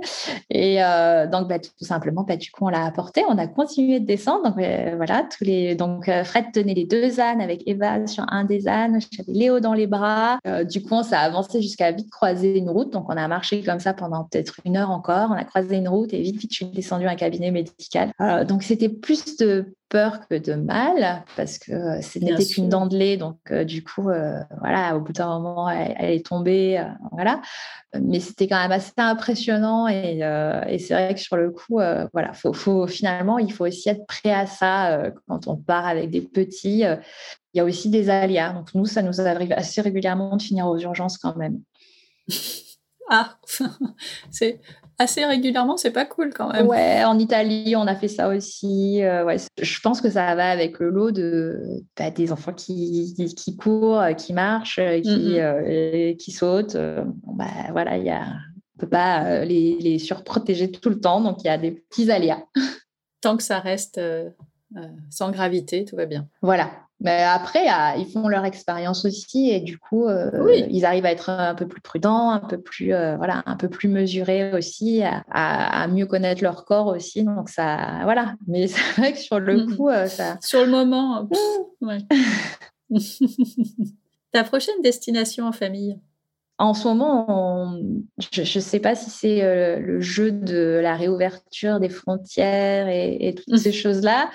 Et euh, donc, bah, tout simplement, bah, du coup, on l'a apporté. On a continué de descendre. Donc, euh, voilà, tous les... donc euh, Fred tenait les deux ânes avec Eva sur un des ânes. J'avais Léo dans les bras. du coup, on s'est avancé jusqu'à vite croiser une route. Donc, on a marché comme ça pendant peut-être une heure encore. On a croisé une route et vite, vite, je suis descendue à un cabinet médical. donc, c'était plus de peur que de mal parce que ce n'était qu'une dent de lait. Donc, du coup, voilà, au bout d'un moment, elle, est tombée. voilà. Mais c'était quand même assez impressionnant et, et c'est vrai que sur le coup, voilà, faut, faut, finalement, il faut aussi être prêt à ça quand on part avec des petits. il y a aussi des aléas. Donc, nous, ça nous arrive assez régulièrement de finir aux urgences quand même. Ah, c'est assez régulièrement, c'est pas cool quand même. Ouais, en Italie, on a fait ça aussi. Euh, ouais, je pense que ça va avec le lot de bah, des enfants qui, qui, courent, qui marchent, qui, mm-hmm. euh, qui sautent. bah, voilà, il y a, on peut pas euh, les, les, surprotéger tout le temps, donc il y a des petits aléas. Tant que ça reste sans gravité, tout va bien. Voilà. Mais après, ils font leur expérience aussi et du coup, ils arrivent à être un peu plus prudents, un peu plus, voilà, un peu plus mesurés aussi, à, mieux connaître leur corps aussi. Donc ça, voilà. Mais c'est vrai que sur le coup, ça. Sur le moment, ouais. Ta prochaine destination en famille? En ce moment, je ne sais pas si c'est euh, le jeu de la réouverture des frontières et, toutes ces choses-là.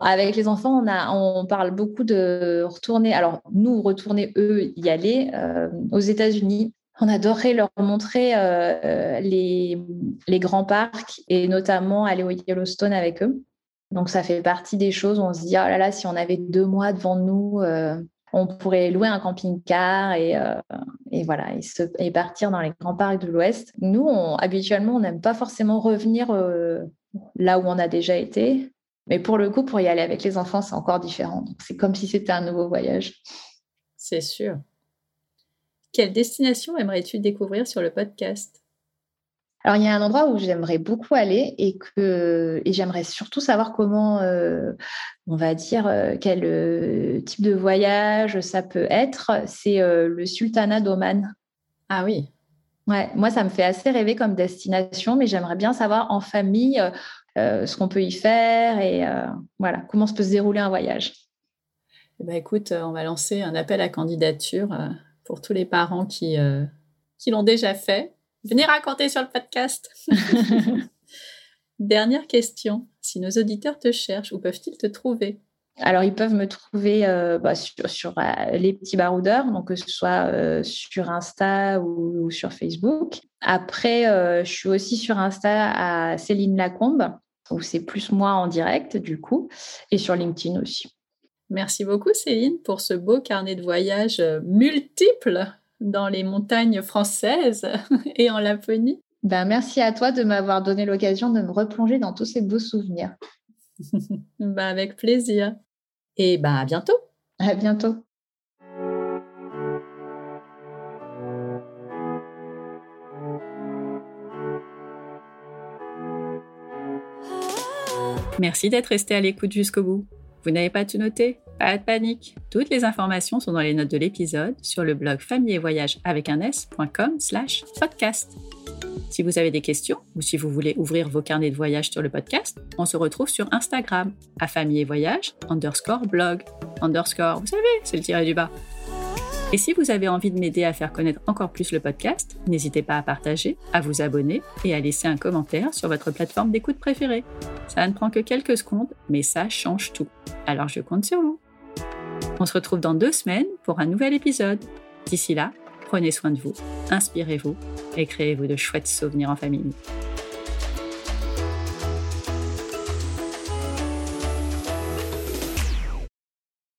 Avec les enfants, on, a, on parle beaucoup de retourner, alors nous, retourner, eux, y aller euh, aux États-Unis. On adorerait leur montrer euh, les, les, grands parcs et notamment aller au Yellowstone avec eux. Donc ça fait partie des choses où on se dit, oh là là, si on avait deux mois devant nous, on pourrait louer un camping-car et, euh, voilà et, partir dans les grands parcs de l'Ouest. Nous, habituellement, on n'aime pas forcément revenir euh, là où on a déjà été, mais pour le coup, pour y aller avec les enfants, c'est encore différent. C'est comme si c'était un nouveau voyage. C'est sûr. Quelle destination aimerais-tu découvrir sur le podcast? Alors, il y a un endroit où j'aimerais beaucoup aller et que et j'aimerais surtout savoir comment, euh, on va dire, euh, quel euh, type de voyage ça peut être. C'est le Sultanat d'Oman. Ah oui. Ouais, moi, ça me fait assez rêver comme destination, mais j'aimerais bien savoir en famille ce qu'on peut y faire et voilà, comment se peut se dérouler un voyage. Eh ben, écoute, on va lancer un appel à candidature pour tous les parents qui, qui l'ont déjà fait Venez raconter sur le podcast. Dernière question. Si nos auditeurs te cherchent, où peuvent-ils te trouver? Alors, ils peuvent me trouver euh, bah, sur, euh, les petits baroudeurs, donc que ce soit euh, sur Insta ou, sur Facebook. Après, je suis aussi sur Insta à Céline Lacombe, où c'est plus moi en direct, du coup, et sur LinkedIn aussi. Merci beaucoup, Céline, pour ce beau carnet de voyage multiple dans les montagnes françaises et en Laponie. Ben, merci à toi de m'avoir donné l'occasion de me replonger dans tous ces beaux souvenirs. ben, avec plaisir. Et ben, à bientôt. À bientôt. Merci d'être resté à l'écoute jusqu'au bout. Vous n'avez pas tout noté? Pas de panique. Toutes les informations sont dans les notes de l'épisode sur le blog famille et voyage avec un s.com slash podcast. Si vous avez des questions ou si vous voulez ouvrir vos carnets de voyage sur le podcast, on se retrouve sur Instagram à famille et voyage underscore blog underscore, vous savez, c'est le tiré du bas. Et si vous avez envie de m'aider à faire connaître encore plus le podcast, n'hésitez pas à partager, à vous abonner et à laisser un commentaire sur votre plateforme d'écoute préférée. Ça ne prend que quelques secondes, mais ça change tout. Alors je compte sur vous. On se retrouve dans deux semaines pour un nouvel épisode. D'ici là, prenez soin de vous, inspirez-vous et créez-vous de chouettes souvenirs en famille.